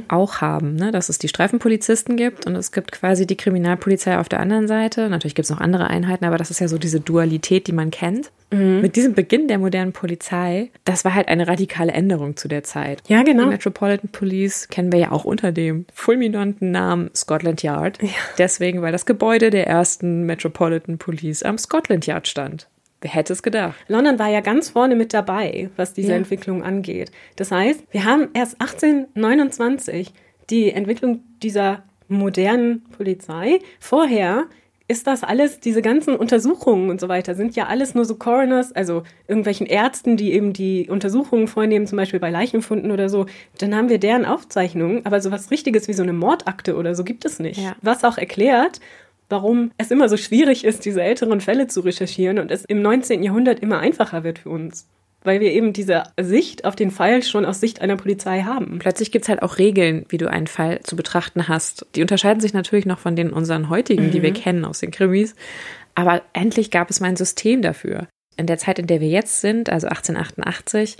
Speaker 2: auch haben, ne? dass es die Streifenpolizisten gibt und es gibt quasi die Kriminalpolizei auf der anderen Seite. Natürlich gibt es noch andere Einheiten, aber das ist ja so diese Dualität, die man kennt. Mit diesem Beginn der modernen Polizei, das war halt eine radikale Änderung zu der Zeit.
Speaker 3: Ja, genau.
Speaker 2: Die Metropolitan Police kennen wir ja auch unter dem fulminanten Namen Scotland Yard. Deswegen, weil das Gebäude der ersten Metropolitan Police am Scotland Yard stand. Wer hätte es gedacht?
Speaker 3: London war ja ganz vorne mit dabei, was diese
Speaker 2: Ja.
Speaker 3: Entwicklung angeht. Das heißt, wir haben erst 1829 die Entwicklung dieser modernen Polizei. Vorher ist das alles, diese ganzen Untersuchungen und so weiter, sind ja alles nur so Coroners, also irgendwelchen Ärzten, die eben die Untersuchungen vornehmen, zum Beispiel bei Leichenfunden oder so. Dann haben wir deren Aufzeichnungen, aber sowas Richtiges wie so eine Mordakte oder so gibt es nicht.
Speaker 2: Ja.
Speaker 3: Was auch erklärt, warum es immer so schwierig ist, diese älteren Fälle zu recherchieren und es im 19. Jahrhundert immer einfacher wird für uns weil wir eben diese Sicht auf den Fall schon aus Sicht einer Polizei haben.
Speaker 2: Plötzlich gibt es halt auch Regeln, wie du einen Fall zu betrachten hast. Die unterscheiden sich natürlich noch von den unseren heutigen, mhm. die wir mhm. kennen aus den Krimis. Aber endlich gab es mal ein System dafür. In der Zeit, in der wir jetzt sind, also 1888,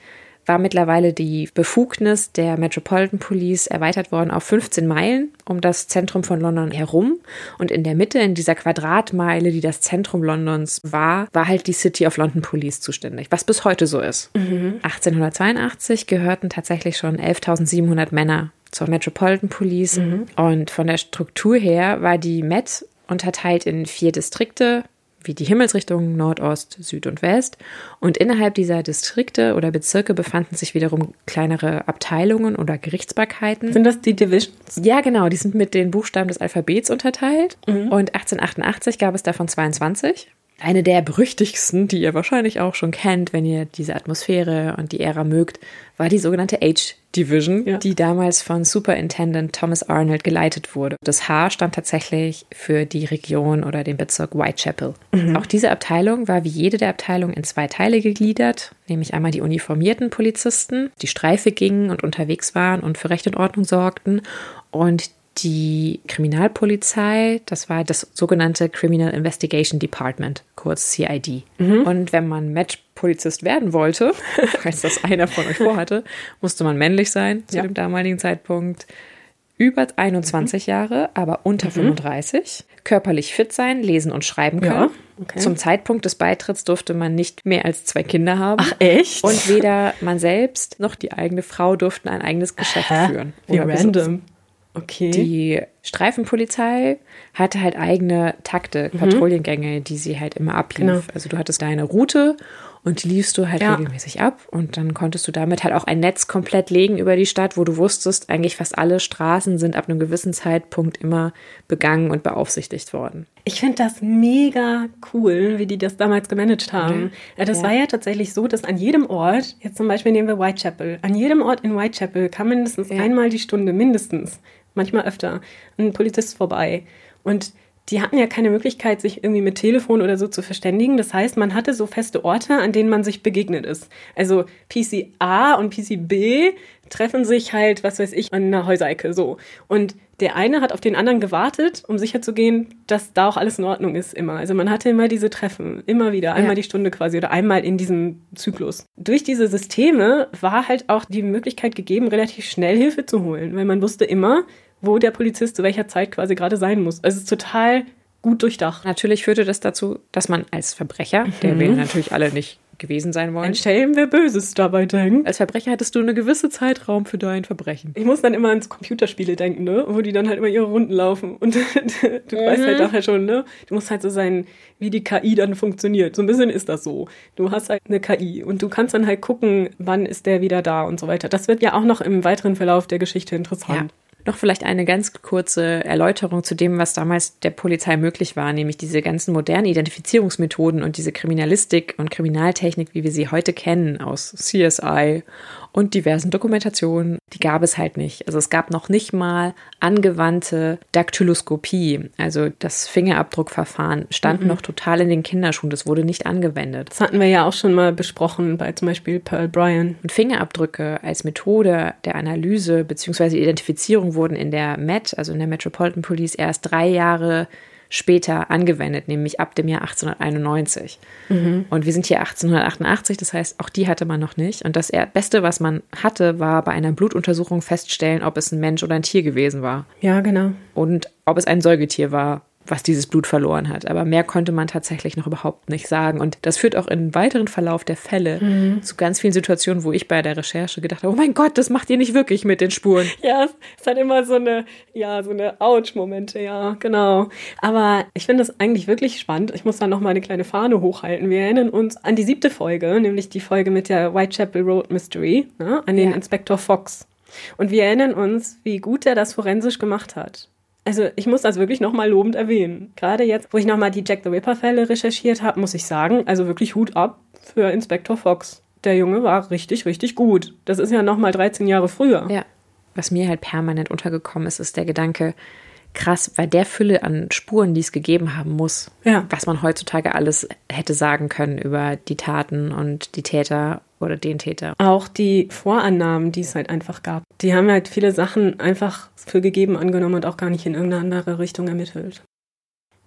Speaker 2: war mittlerweile die Befugnis der Metropolitan Police erweitert worden auf 15 Meilen um das Zentrum von London herum. Und in der Mitte, in dieser Quadratmeile, die das Zentrum Londons war, war halt die City of London Police zuständig, was bis heute so ist. Mhm. 1882 gehörten tatsächlich schon 11.700 Männer zur Metropolitan Police. Mhm. Und von der Struktur her war die Met unterteilt in vier Distrikte, wie die Himmelsrichtungen Nordost, Süd und West. Und innerhalb dieser Distrikte oder Bezirke befanden sich wiederum kleinere Abteilungen oder Gerichtsbarkeiten.
Speaker 3: Sind das die Divisions?
Speaker 2: Ja, genau. Die sind mit den Buchstaben des Alphabets unterteilt. Mhm. Und 1888 gab es davon 22. Eine der berüchtigsten, die ihr wahrscheinlich auch schon kennt, wenn ihr diese Atmosphäre und die Ära mögt, war die sogenannte H Division, ja. die damals von Superintendent Thomas Arnold geleitet wurde. Das H stand tatsächlich für die Region oder den Bezirk Whitechapel. Mhm. Auch diese Abteilung war wie jede der Abteilungen in zwei Teile gegliedert, nämlich einmal die uniformierten Polizisten, die Streife gingen und unterwegs waren und für Recht und Ordnung sorgten, und die Kriminalpolizei, das war das sogenannte Criminal Investigation Department, kurz CID. Mhm. Und wenn man Match-Polizist werden wollte, falls das einer von euch vorhatte, musste man männlich sein zu ja. dem damaligen Zeitpunkt. Über 21 mhm. Jahre, aber unter mhm. 35. Körperlich fit sein, lesen und schreiben können. Ja, okay. Zum Zeitpunkt des Beitritts durfte man nicht mehr als zwei Kinder haben.
Speaker 3: Ach, echt?
Speaker 2: Und weder man selbst noch die eigene Frau durften ein eigenes Geschäft Hä? führen.
Speaker 3: Wie random. Besitzen.
Speaker 2: Okay. Die Streifenpolizei hatte halt eigene Takte, mhm. Patrouillengänge, die sie halt immer ablief. Genau. Also du hattest deine Route und die liefst du halt ja. regelmäßig ab und dann konntest du damit halt auch ein Netz komplett legen über die Stadt, wo du wusstest, eigentlich fast alle Straßen sind ab einem gewissen Zeitpunkt immer begangen und beaufsichtigt worden.
Speaker 3: Ich finde das mega cool, wie die das damals gemanagt haben. Mhm. Das ja. war ja tatsächlich so, dass an jedem Ort, jetzt zum Beispiel nehmen wir Whitechapel, an jedem Ort in Whitechapel kam mindestens ja. einmal die Stunde, mindestens, manchmal öfter, ein Polizist vorbei. Und die hatten ja keine Möglichkeit, sich irgendwie mit Telefon oder so zu verständigen. Das heißt, man hatte so feste Orte, an denen man sich begegnet ist. Also PC A und PC B treffen sich halt, was weiß ich, an einer Häuserecke so. Und der eine hat auf den anderen gewartet, um sicherzugehen, dass da auch alles in Ordnung ist immer. Also man hatte immer diese Treffen, immer wieder, einmal ja. die Stunde quasi oder einmal in diesem Zyklus. Durch diese Systeme war halt auch die Möglichkeit gegeben, relativ schnell Hilfe zu holen, weil man wusste immer, wo der Polizist zu welcher Zeit quasi gerade sein muss. Also es ist total gut durchdacht.
Speaker 2: Natürlich führte das dazu, dass man als Verbrecher, mhm. der wir natürlich alle nicht gewesen sein wollen. Ein
Speaker 3: Schelm, wer Böses dabei denkt.
Speaker 2: Als Verbrecher hattest du eine gewisse Zeitraum für dein Verbrechen.
Speaker 3: Ich muss dann immer ans Computerspiele denken, ne? Wo die dann halt immer ihre Runden laufen. Und du mhm. weißt halt nachher schon, ne? Du musst halt so sein, wie die KI dann funktioniert. So ein bisschen ist das so. Du hast halt eine KI und du kannst dann halt gucken, wann ist der wieder da und so weiter. Das wird ja auch noch im weiteren Verlauf der Geschichte interessant. Ja.
Speaker 2: Noch vielleicht eine ganz kurze Erläuterung zu dem, was damals der Polizei möglich war, nämlich diese ganzen modernen Identifizierungsmethoden und diese Kriminalistik und Kriminaltechnik, wie wir sie heute kennen aus CSI und diversen Dokumentationen, die gab es halt nicht. Also es gab noch nicht mal angewandte Daktyloskopie, also das Fingerabdruckverfahren stand mhm. noch total in den Kinderschuhen, das wurde nicht angewendet.
Speaker 3: Das hatten wir ja auch schon mal besprochen bei zum Beispiel Pearl Bryan.
Speaker 2: Und Fingerabdrücke als Methode der Analyse bzw. Identifizierung wurden in der MET, also in der Metropolitan Police, erst drei Jahre später angewendet, nämlich ab dem Jahr 1891. Mhm. Und wir sind hier 1888, das heißt, auch die hatte man noch nicht. Und das Beste, was man hatte, war bei einer Blutuntersuchung feststellen, ob es ein Mensch oder ein Tier gewesen war.
Speaker 3: Ja, genau.
Speaker 2: Und ob es ein Säugetier war was dieses Blut verloren hat. Aber mehr konnte man tatsächlich noch überhaupt nicht sagen. Und das führt auch im weiteren Verlauf der Fälle mhm. zu ganz vielen Situationen, wo ich bei der Recherche gedacht habe, oh mein Gott, das macht ihr nicht wirklich mit den Spuren.
Speaker 3: Ja, es hat immer so eine, ja, so eine Ouch-Momente, ja, genau. Aber ich finde das eigentlich wirklich spannend. Ich muss da noch mal eine kleine Fahne hochhalten. Wir erinnern uns an die siebte Folge, nämlich die Folge mit der Whitechapel Road Mystery, ne, an den ja. Inspektor Fox. Und wir erinnern uns, wie gut er das forensisch gemacht hat. Also ich muss das wirklich nochmal lobend erwähnen. Gerade jetzt, wo ich nochmal die Jack the Ripper-Fälle recherchiert habe, muss ich sagen, also wirklich Hut ab für Inspektor Fox. Der Junge war richtig, richtig gut. Das ist ja nochmal 13 Jahre früher.
Speaker 2: Ja. Was mir halt permanent untergekommen ist, ist der Gedanke, krass, bei der Fülle an Spuren, die es gegeben haben muss,
Speaker 3: Ja.
Speaker 2: was man heutzutage alles hätte sagen können über die Taten und die Täter oder den Täter.
Speaker 3: Auch die Vorannahmen, die es halt einfach gab, die haben halt viele Sachen einfach für gegeben angenommen und auch gar nicht in irgendeine andere Richtung ermittelt.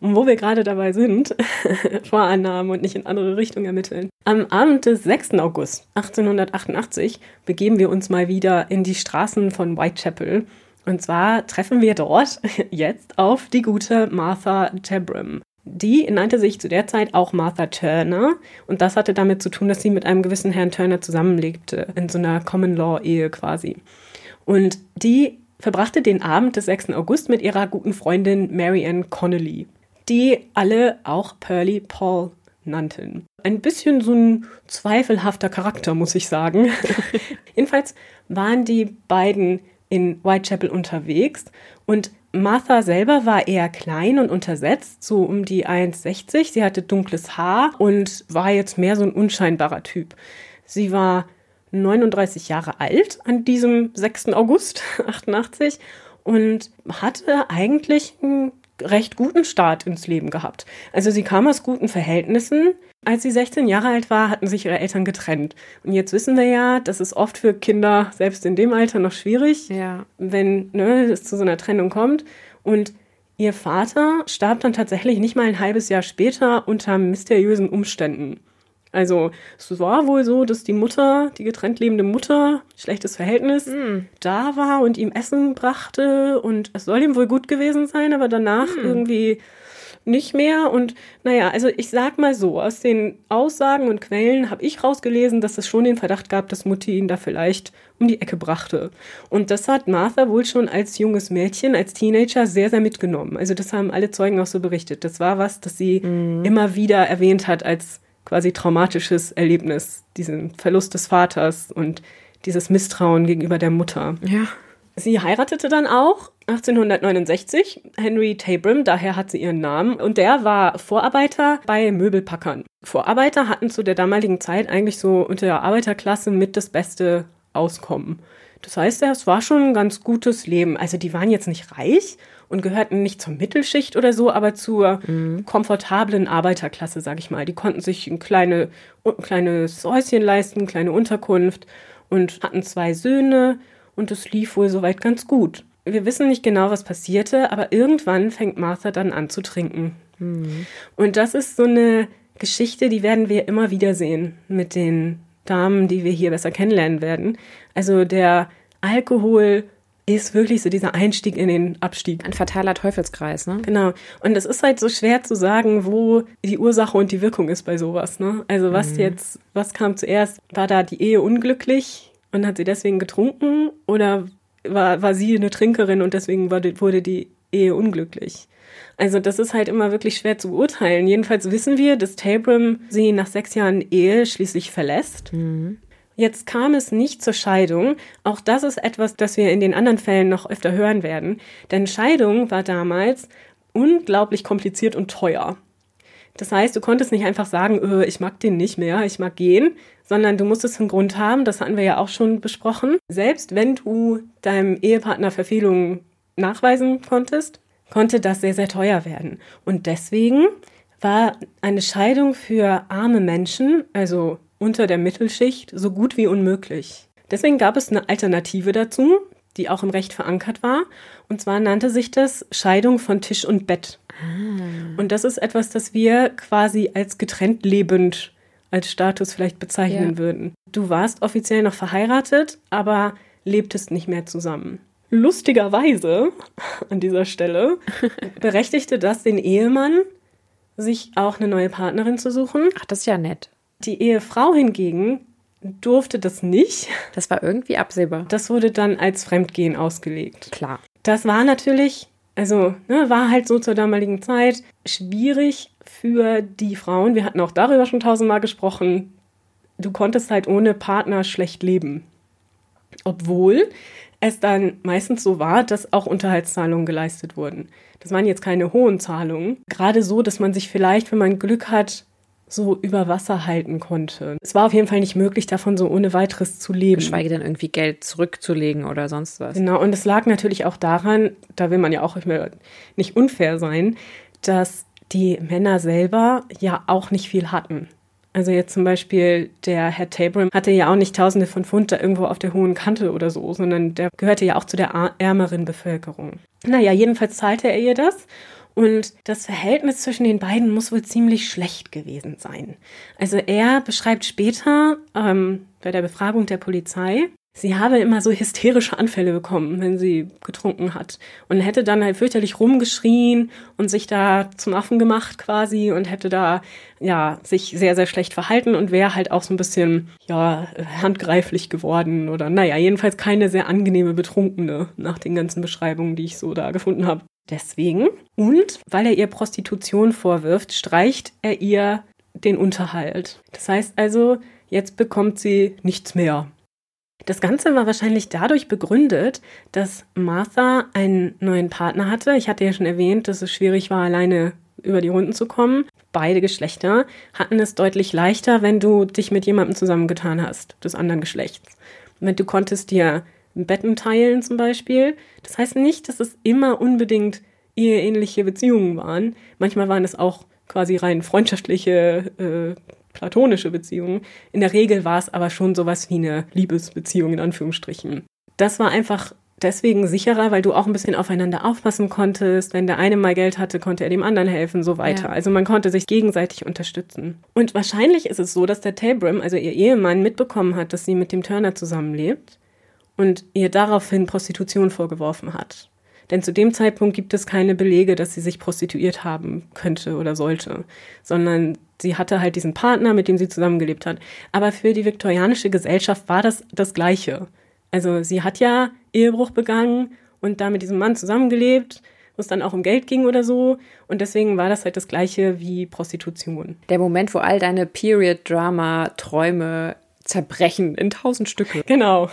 Speaker 3: Und wo wir gerade dabei sind, Vorannahmen und nicht in andere Richtung ermitteln. Am Abend des 6. August 1888 begeben wir uns mal wieder in die Straßen von Whitechapel. Und zwar treffen wir dort jetzt auf die gute Martha Tabram. Die nannte sich zu der Zeit auch Martha Turner und das hatte damit zu tun, dass sie mit einem gewissen Herrn Turner zusammenlebte, in so einer Common-Law-Ehe quasi. Und die verbrachte den Abend des 6. August mit ihrer guten Freundin Mary Ann Connolly, die alle auch Pearly Paul nannten. Ein bisschen so ein zweifelhafter Charakter, muss ich sagen. Jedenfalls waren die beiden in Whitechapel unterwegs und Martha selber war eher klein und untersetzt, so um die 1,60. Sie hatte dunkles Haar und war jetzt mehr so ein unscheinbarer Typ. Sie war 39 Jahre alt an diesem 6. August 88 und hatte eigentlich einen recht guten Start ins Leben gehabt. Also sie kam aus guten Verhältnissen. Als sie 16 Jahre alt war, hatten sich ihre Eltern getrennt. Und jetzt wissen wir ja, das ist oft für Kinder selbst in dem Alter noch schwierig,
Speaker 2: Ja.
Speaker 3: wenn ne, es zu so einer Trennung kommt. Und ihr Vater starb dann tatsächlich nicht mal ein halbes Jahr später unter mysteriösen Umständen. Also es war wohl so, dass die Mutter, die getrennt lebende Mutter, schlechtes Verhältnis, da war und ihm Essen brachte und es soll ihm wohl gut gewesen sein, aber danach irgendwie nicht mehr. Und naja, also ich sag mal so, aus den Aussagen und Quellen habe ich rausgelesen, dass es schon den Verdacht gab, dass Mutti ihn da vielleicht um die Ecke brachte. Und das hat Martha wohl schon als junges Mädchen, als Teenager sehr, sehr mitgenommen. Also das haben alle Zeugen auch so berichtet. Das war was, das sie immer wieder erwähnt hat als quasi traumatisches Erlebnis, diesen Verlust des Vaters und dieses Misstrauen gegenüber der Mutter.
Speaker 2: Ja.
Speaker 3: Sie heiratete dann auch 1869 Henry Tabram, daher hat sie ihren Namen, und der war Vorarbeiter bei Möbelpackern. Vorarbeiter hatten zu der damaligen Zeit eigentlich so unter der Arbeiterklasse mit das beste Auskommen. Das heißt, es war schon ein ganz gutes Leben. Also die waren jetzt nicht reich und gehörten nicht zur Mittelschicht oder so, aber zur komfortablen Arbeiterklasse, sag ich mal. Die konnten sich ein kleine, ein kleines Häuschen leisten, kleine Unterkunft und hatten zwei Söhne und es lief wohl soweit ganz gut. Wir wissen nicht genau, was passierte, aber irgendwann fängt Martha dann an zu trinken. Und das ist so eine Geschichte, die werden wir immer wieder sehen mit den Damen, die wir hier besser kennenlernen werden. Also der Alkohol ist wirklich so dieser Einstieg in den Abstieg.
Speaker 2: Ein fataler Teufelskreis, ne?
Speaker 3: Genau. Und es ist halt so schwer zu sagen, wo die Ursache und die Wirkung ist bei sowas. Ne? Also was jetzt, was kam zuerst? War da die Ehe unglücklich und hat sie deswegen getrunken? Oder war, war sie eine Trinkerin und deswegen wurde die Ehe unglücklich? Also das ist halt immer wirklich schwer zu beurteilen. Jedenfalls wissen wir, dass Tabram sie nach sechs Jahren Ehe schließlich verlässt. Jetzt kam es nicht zur Scheidung. Auch das ist etwas, das wir in den anderen Fällen noch öfter hören werden. Denn Scheidung war damals unglaublich kompliziert und teuer. Das heißt, du konntest nicht einfach sagen, öh, ich mag den nicht mehr, ich mag gehen, sondern du musstest einen Grund haben, das hatten wir ja auch schon besprochen. Selbst wenn du deinem Ehepartner Verfehlungen nachweisen konntest, konnte das sehr, sehr teuer werden. Und deswegen war eine Scheidung für arme Menschen, also unter der Mittelschicht, so gut wie unmöglich. Deswegen gab es eine Alternative dazu, die auch im Recht verankert war. Und zwar nannte sich das Scheidung von Tisch und Bett. Und das ist etwas, das wir quasi als getrennt lebend als Status vielleicht bezeichnen
Speaker 2: Ja.
Speaker 3: würden. Du warst offiziell noch verheiratet, aber lebtest nicht mehr zusammen. Lustigerweise an dieser Stelle berechtigte das den Ehemann, sich auch eine neue Partnerin zu suchen.
Speaker 2: Ach, das ist ja nett.
Speaker 3: Die Ehefrau hingegen durfte das nicht.
Speaker 2: Das war irgendwie absehbar.
Speaker 3: Das wurde dann als Fremdgehen ausgelegt.
Speaker 2: Klar.
Speaker 3: Das war natürlich, also ne, war halt so zur damaligen Zeit schwierig für die Frauen. Wir hatten auch darüber schon tausendmal gesprochen. Du konntest halt ohne Partner schlecht leben. Obwohl es dann meistens so war, dass auch Unterhaltszahlungen geleistet wurden. Das waren jetzt keine hohen Zahlungen. Gerade so, dass man sich vielleicht, wenn man Glück hat, so über Wasser halten konnte. Es war auf jeden Fall nicht möglich, davon so ohne weiteres zu leben.
Speaker 2: Geschweige denn irgendwie Geld zurückzulegen oder sonst was.
Speaker 3: Genau, und es lag natürlich auch daran, da will man ja auch nicht unfair sein, dass die Männer selber ja auch nicht viel hatten. Also jetzt zum Beispiel der Herr Tabram hatte ja auch nicht Tausende von Pfund da irgendwo auf der hohen Kante oder so, sondern der gehörte ja auch zu der ärmeren Bevölkerung. Naja, jedenfalls zahlte er ihr das und das Verhältnis zwischen den beiden muss wohl ziemlich schlecht gewesen sein. Also er beschreibt später ähm, bei der Befragung der Polizei, sie habe immer so hysterische Anfälle bekommen, wenn sie getrunken hat. Und hätte dann halt fürchterlich rumgeschrien und sich da zum Affen gemacht quasi und hätte da, ja, sich sehr, sehr schlecht verhalten und wäre halt auch so ein bisschen, ja, handgreiflich geworden oder, naja, jedenfalls keine sehr angenehme Betrunkene nach den ganzen Beschreibungen, die ich so da gefunden habe. Deswegen und weil er ihr Prostitution vorwirft, streicht er ihr den Unterhalt. Das heißt also, jetzt bekommt sie nichts mehr. Das Ganze war wahrscheinlich dadurch begründet, dass Martha einen neuen Partner hatte. Ich hatte ja schon erwähnt, dass es schwierig war, alleine über die Runden zu kommen. Beide Geschlechter hatten es deutlich leichter, wenn du dich mit jemandem zusammengetan hast, des anderen Geschlechts. Du konntest dir Betten teilen zum Beispiel. Das heißt nicht, dass es immer unbedingt eheähnliche Beziehungen waren. Manchmal waren es auch quasi rein freundschaftliche, äh, platonische Beziehungen. In der Regel war es aber schon sowas wie eine Liebesbeziehung in Anführungsstrichen. Das war einfach deswegen sicherer, weil du auch ein bisschen aufeinander aufpassen konntest. Wenn der eine mal Geld hatte, konnte er dem anderen helfen, so weiter. Ja. Also man konnte sich gegenseitig unterstützen. Und wahrscheinlich ist es so, dass der Tabram, also ihr Ehemann, mitbekommen hat, dass sie mit dem Turner zusammenlebt und ihr daraufhin Prostitution vorgeworfen hat. Denn zu dem Zeitpunkt gibt es keine Belege, dass sie sich prostituiert haben könnte oder sollte, sondern sie hatte halt diesen Partner, mit dem sie zusammengelebt hat. Aber für die viktorianische Gesellschaft war das das Gleiche. Also sie hat ja Ehebruch begangen und da mit diesem Mann zusammengelebt, wo es dann auch um Geld ging oder so. Und deswegen war das halt das Gleiche wie Prostitution.
Speaker 2: Der Moment, wo all deine Period-Drama-Träume zerbrechen in tausend Stücke.
Speaker 3: Genau.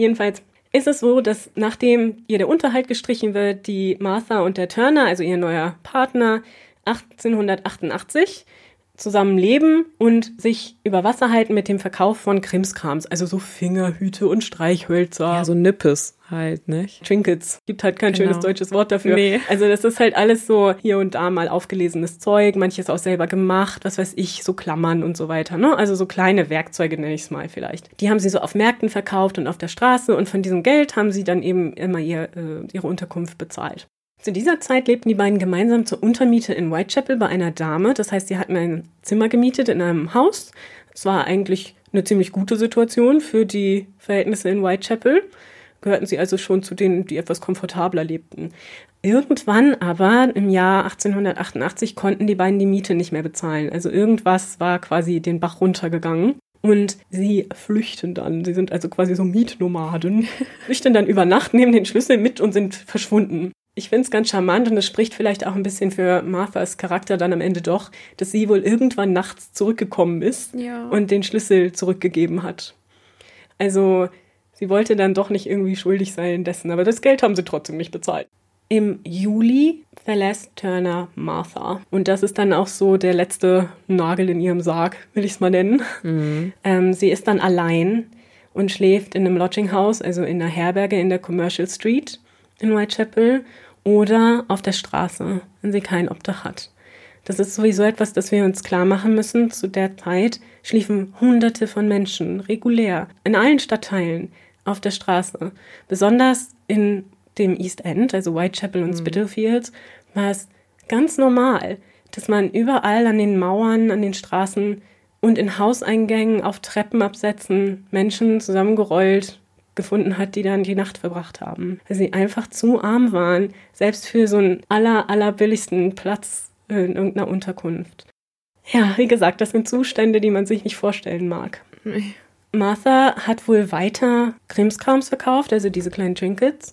Speaker 3: Jedenfalls ist es so, dass nachdem ihr der Unterhalt gestrichen wird, die Martha und der Turner, also ihr neuer Partner, 1888 zusammen leben und sich über Wasser halten mit dem Verkauf von Krimskrams, also so Fingerhüte und Streichhölzer.
Speaker 2: Ja, so Nippes halt, nicht?
Speaker 3: Trinkets. Gibt halt kein genau. schönes deutsches Wort dafür. Nee. Also das ist halt alles so hier und da mal aufgelesenes Zeug, manches auch selber gemacht, was weiß ich, so Klammern und so weiter, ne? Also so kleine Werkzeuge nenne ich es mal vielleicht. Die haben sie so auf Märkten verkauft und auf der Straße und von diesem Geld haben sie dann eben immer ihr, äh, ihre Unterkunft bezahlt. Zu dieser Zeit lebten die beiden gemeinsam zur Untermiete in Whitechapel bei einer Dame. Das heißt, sie hatten ein Zimmer gemietet in einem Haus. Es war eigentlich eine ziemlich gute Situation für die Verhältnisse in Whitechapel. Gehörten sie also schon zu denen, die etwas komfortabler lebten. Irgendwann aber im Jahr 1888 konnten die beiden die Miete nicht mehr bezahlen. Also irgendwas war quasi den Bach runtergegangen. Und sie flüchten dann. Sie sind also quasi so Mietnomaden. flüchten dann über Nacht, nehmen den Schlüssel mit und sind verschwunden ich finde es ganz charmant und es spricht vielleicht auch ein bisschen für Marthas Charakter dann am Ende doch, dass sie wohl irgendwann nachts zurückgekommen ist ja. und den Schlüssel zurückgegeben hat. Also sie wollte dann doch nicht irgendwie schuldig sein dessen, aber das Geld haben sie trotzdem nicht bezahlt. Im Juli verlässt Turner Martha. Und das ist dann auch so der letzte Nagel in ihrem Sarg, will ich es mal nennen. Mhm. Ähm, sie ist dann allein und schläft in einem Lodging House, also in einer Herberge in der Commercial Street in Whitechapel oder auf der Straße, wenn sie kein Obdach hat. Das ist sowieso etwas, das wir uns klar machen müssen. Zu der Zeit schliefen Hunderte von Menschen regulär in allen Stadtteilen auf der Straße. Besonders in dem East End, also Whitechapel und mhm. Spitalfields, war es ganz normal, dass man überall an den Mauern, an den Straßen und in Hauseingängen auf Treppenabsätzen Menschen zusammengerollt gefunden hat, die dann die Nacht verbracht haben. Weil sie einfach zu arm waren, selbst für so einen aller, allerbilligsten Platz in irgendeiner Unterkunft. Ja, wie gesagt, das sind Zustände, die man sich nicht vorstellen mag. Nee. Martha hat wohl weiter Krimskrams verkauft, also diese kleinen Trinkets.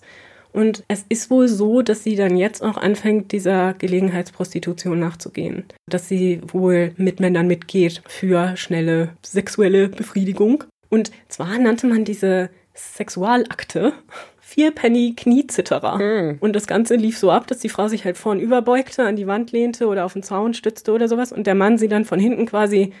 Speaker 3: Und es ist wohl so, dass sie dann jetzt auch anfängt, dieser Gelegenheitsprostitution nachzugehen. Dass sie wohl mit Männern mitgeht für schnelle sexuelle Befriedigung. Und zwar nannte man diese Sexualakte vier Penny Kniezitterer. Mhm. Und das Ganze lief so ab, dass die Frau sich halt vorn überbeugte, an die Wand lehnte oder auf den Zaun stützte oder sowas und der Mann sie dann von hinten quasi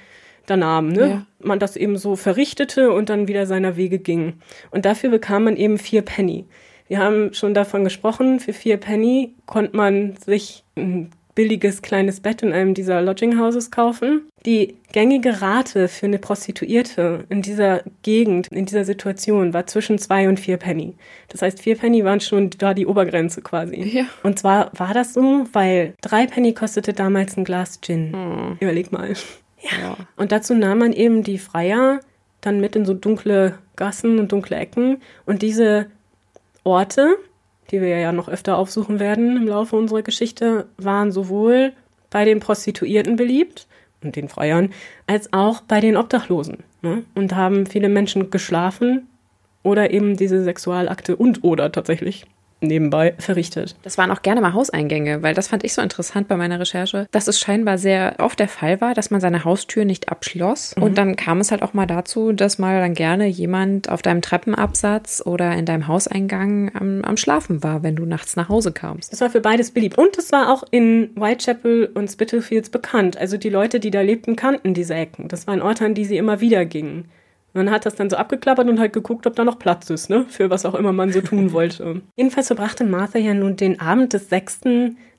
Speaker 3: da nahm, ne? Ja. Man das eben so verrichtete und dann wieder seiner Wege ging. Und dafür bekam man eben vier Penny. Wir haben schon davon gesprochen, für vier Penny konnte man sich ein billiges kleines Bett in einem dieser Lodging Houses kaufen. Die gängige Rate für eine Prostituierte in dieser Gegend, in dieser Situation, war zwischen zwei und vier Penny. Das heißt, vier Penny waren schon da die Obergrenze quasi. Ja. Und zwar war das so, weil drei Penny kostete damals ein Glas Gin. Hm. Überleg mal. Ja. ja. Und dazu nahm man eben die Freier dann mit in so dunkle Gassen und dunkle Ecken. Und diese Orte, die wir ja noch öfter aufsuchen werden im Laufe unserer Geschichte, waren sowohl bei den Prostituierten beliebt und den Freiern, als auch bei den Obdachlosen. Ne? Und haben viele Menschen geschlafen oder eben diese Sexualakte und oder tatsächlich nebenbei verrichtet.
Speaker 2: Das waren auch gerne mal Hauseingänge, weil das fand ich so interessant bei meiner Recherche, dass es scheinbar sehr oft der Fall war, dass man seine Haustür nicht abschloss. Mhm. Und dann kam es halt auch mal dazu, dass mal dann gerne jemand auf deinem Treppenabsatz oder in deinem Hauseingang am, am Schlafen war, wenn du nachts nach Hause kamst.
Speaker 3: Das war für beides beliebt. Und es war auch in Whitechapel und Spitalfields bekannt. Also die Leute, die da lebten, kannten diese Ecken. Das waren Orte, an die sie immer wieder gingen. Man hat das dann so abgeklappert und halt geguckt, ob da noch Platz ist, ne? Für was auch immer man so tun wollte. Jedenfalls verbrachte Martha ja nun den Abend des 6.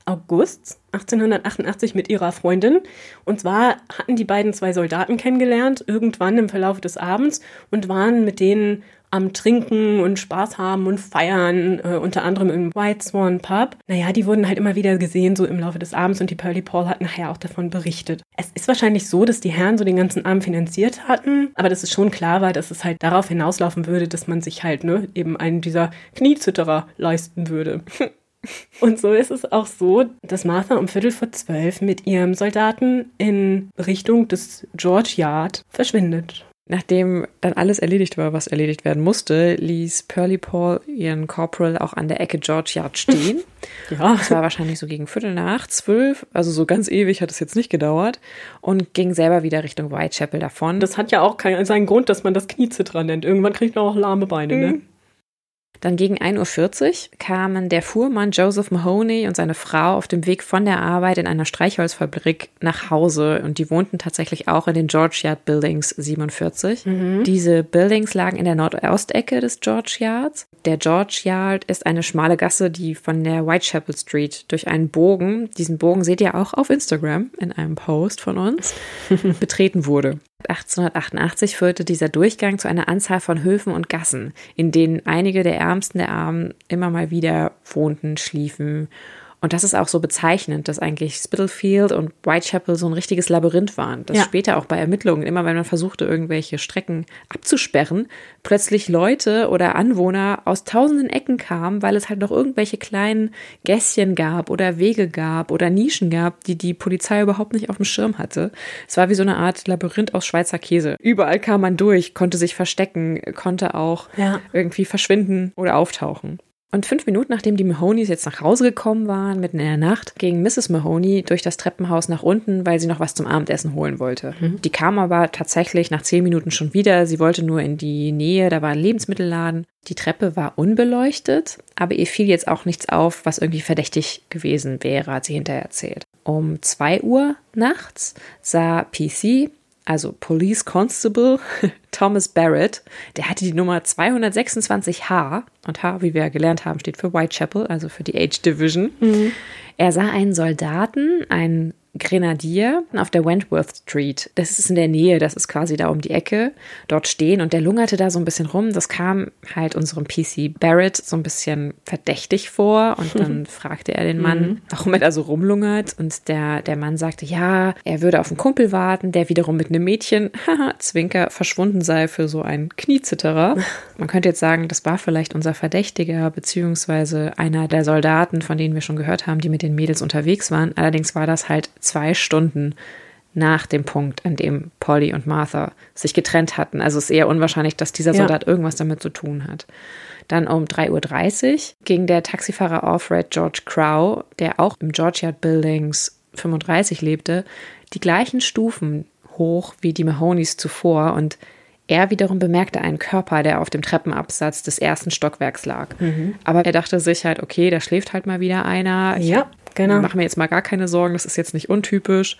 Speaker 3: August 1888 mit ihrer Freundin. Und zwar hatten die beiden zwei Soldaten kennengelernt, irgendwann im Verlauf des Abends, und waren mit denen am Trinken und Spaß haben und feiern, äh, unter anderem im White Swan Pub. Naja, die wurden halt immer wieder gesehen, so im Laufe des Abends und die Pearly Paul hat nachher auch davon berichtet. Es ist wahrscheinlich so, dass die Herren so den ganzen Abend finanziert hatten, aber dass es schon klar war, dass es halt darauf hinauslaufen würde, dass man sich halt, ne, eben einen dieser Kniezitterer leisten würde. Und so ist es auch so, dass Martha um Viertel vor zwölf mit ihrem Soldaten in Richtung des George Yard verschwindet.
Speaker 2: Nachdem dann alles erledigt war, was erledigt werden musste, ließ Pearly Paul ihren Corporal auch an der Ecke George Yard stehen. ja. Das war wahrscheinlich so gegen Viertel nach zwölf, also so ganz ewig hat es jetzt nicht gedauert und ging selber wieder Richtung Whitechapel davon.
Speaker 3: Das hat ja auch keinen, seinen Grund, dass man das Kniezitterer nennt. Irgendwann kriegt man auch lahme Beine, ne? mhm. ne?
Speaker 2: Dann gegen 1.40 Uhr kamen der Fuhrmann Joseph Mahoney und seine Frau auf dem Weg von der Arbeit in einer Streichholzfabrik nach Hause und die wohnten tatsächlich auch in den George Yard Buildings 47. Mhm. Diese Buildings lagen in der Nordostecke des George Yards. Der George Yard ist eine schmale Gasse, die von der Whitechapel Street durch einen Bogen, diesen Bogen seht ihr auch auf Instagram in einem Post von uns, betreten wurde. 1888 führte dieser Durchgang zu einer Anzahl von Höfen und Gassen, in denen einige der Ärmsten der Armen immer mal wieder wohnten, schliefen und das ist auch so bezeichnend, dass eigentlich Spitalfield und Whitechapel so ein richtiges Labyrinth waren. Dass ja. später auch bei Ermittlungen, immer wenn man versuchte, irgendwelche Strecken abzusperren, plötzlich Leute oder Anwohner aus tausenden Ecken kamen, weil es halt noch irgendwelche kleinen Gässchen gab oder Wege gab oder Nischen gab, die die Polizei überhaupt nicht auf dem Schirm hatte. Es war wie so eine Art Labyrinth aus Schweizer Käse. Überall kam man durch, konnte sich verstecken, konnte auch ja. irgendwie verschwinden oder auftauchen. Und fünf Minuten nachdem die Mahonys jetzt nach Hause gekommen waren, mitten in der Nacht, ging Mrs. Mahoney durch das Treppenhaus nach unten, weil sie noch was zum Abendessen holen wollte. Mhm. Die kam aber tatsächlich nach zehn Minuten schon wieder. Sie wollte nur in die Nähe, da war ein Lebensmittelladen. Die Treppe war unbeleuchtet, aber ihr fiel jetzt auch nichts auf, was irgendwie verdächtig gewesen wäre, hat sie hinterher erzählt. Um zwei Uhr nachts sah PC also Police Constable Thomas Barrett, der hatte die Nummer 226H und H, wie wir gelernt haben, steht für Whitechapel, also für die Age Division. Mhm. Er sah einen Soldaten, einen Grenadier auf der Wentworth Street. Das ist in der Nähe, das ist quasi da um die Ecke, dort stehen und der lungerte da so ein bisschen rum. Das kam halt unserem PC Barrett so ein bisschen verdächtig vor und dann fragte er den Mann, mhm. warum er da so rumlungert und der, der Mann sagte, ja, er würde auf einen Kumpel warten, der wiederum mit einem Mädchen, haha, Zwinker, verschwunden sei für so einen Kniezitterer. Man könnte jetzt sagen, das war vielleicht unser Verdächtiger beziehungsweise einer der Soldaten, von denen wir schon gehört haben, die mit den Mädels unterwegs waren. Allerdings war das halt zwei Stunden nach dem Punkt, an dem Polly und Martha sich getrennt hatten. Also es ist eher unwahrscheinlich, dass dieser Soldat ja. irgendwas damit zu tun hat. Dann um 3.30 Uhr ging der Taxifahrer Alfred George Crow, der auch im George Yard Buildings 35 lebte, die gleichen Stufen hoch wie die Mahonys zuvor und Er wiederum bemerkte einen Körper, der auf dem Treppenabsatz des ersten Stockwerks lag. Aber er dachte sich halt, okay, da schläft halt mal wieder einer. Ich
Speaker 3: Ja, genau.
Speaker 2: mache mir jetzt mal gar keine Sorgen, das ist jetzt nicht untypisch.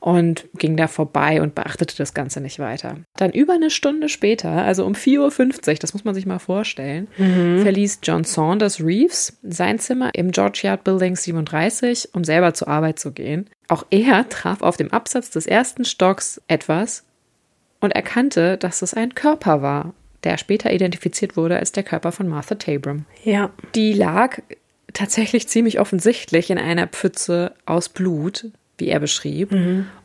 Speaker 2: Und ging da vorbei und beachtete das Ganze nicht weiter. Dann über eine Stunde später, also um 4.50 Uhr, das muss man sich mal vorstellen, verließ John Saunders Reeves sein Zimmer im George Yard Building 37, um selber zur Arbeit zu gehen. Auch er traf auf dem Absatz des ersten Stocks etwas und erkannte, dass es ein Körper war, der später identifiziert wurde als der Körper von Martha Tabram.
Speaker 3: Ja.
Speaker 2: Die lag tatsächlich ziemlich offensichtlich in einer Pfütze aus Blut, wie er beschrieb.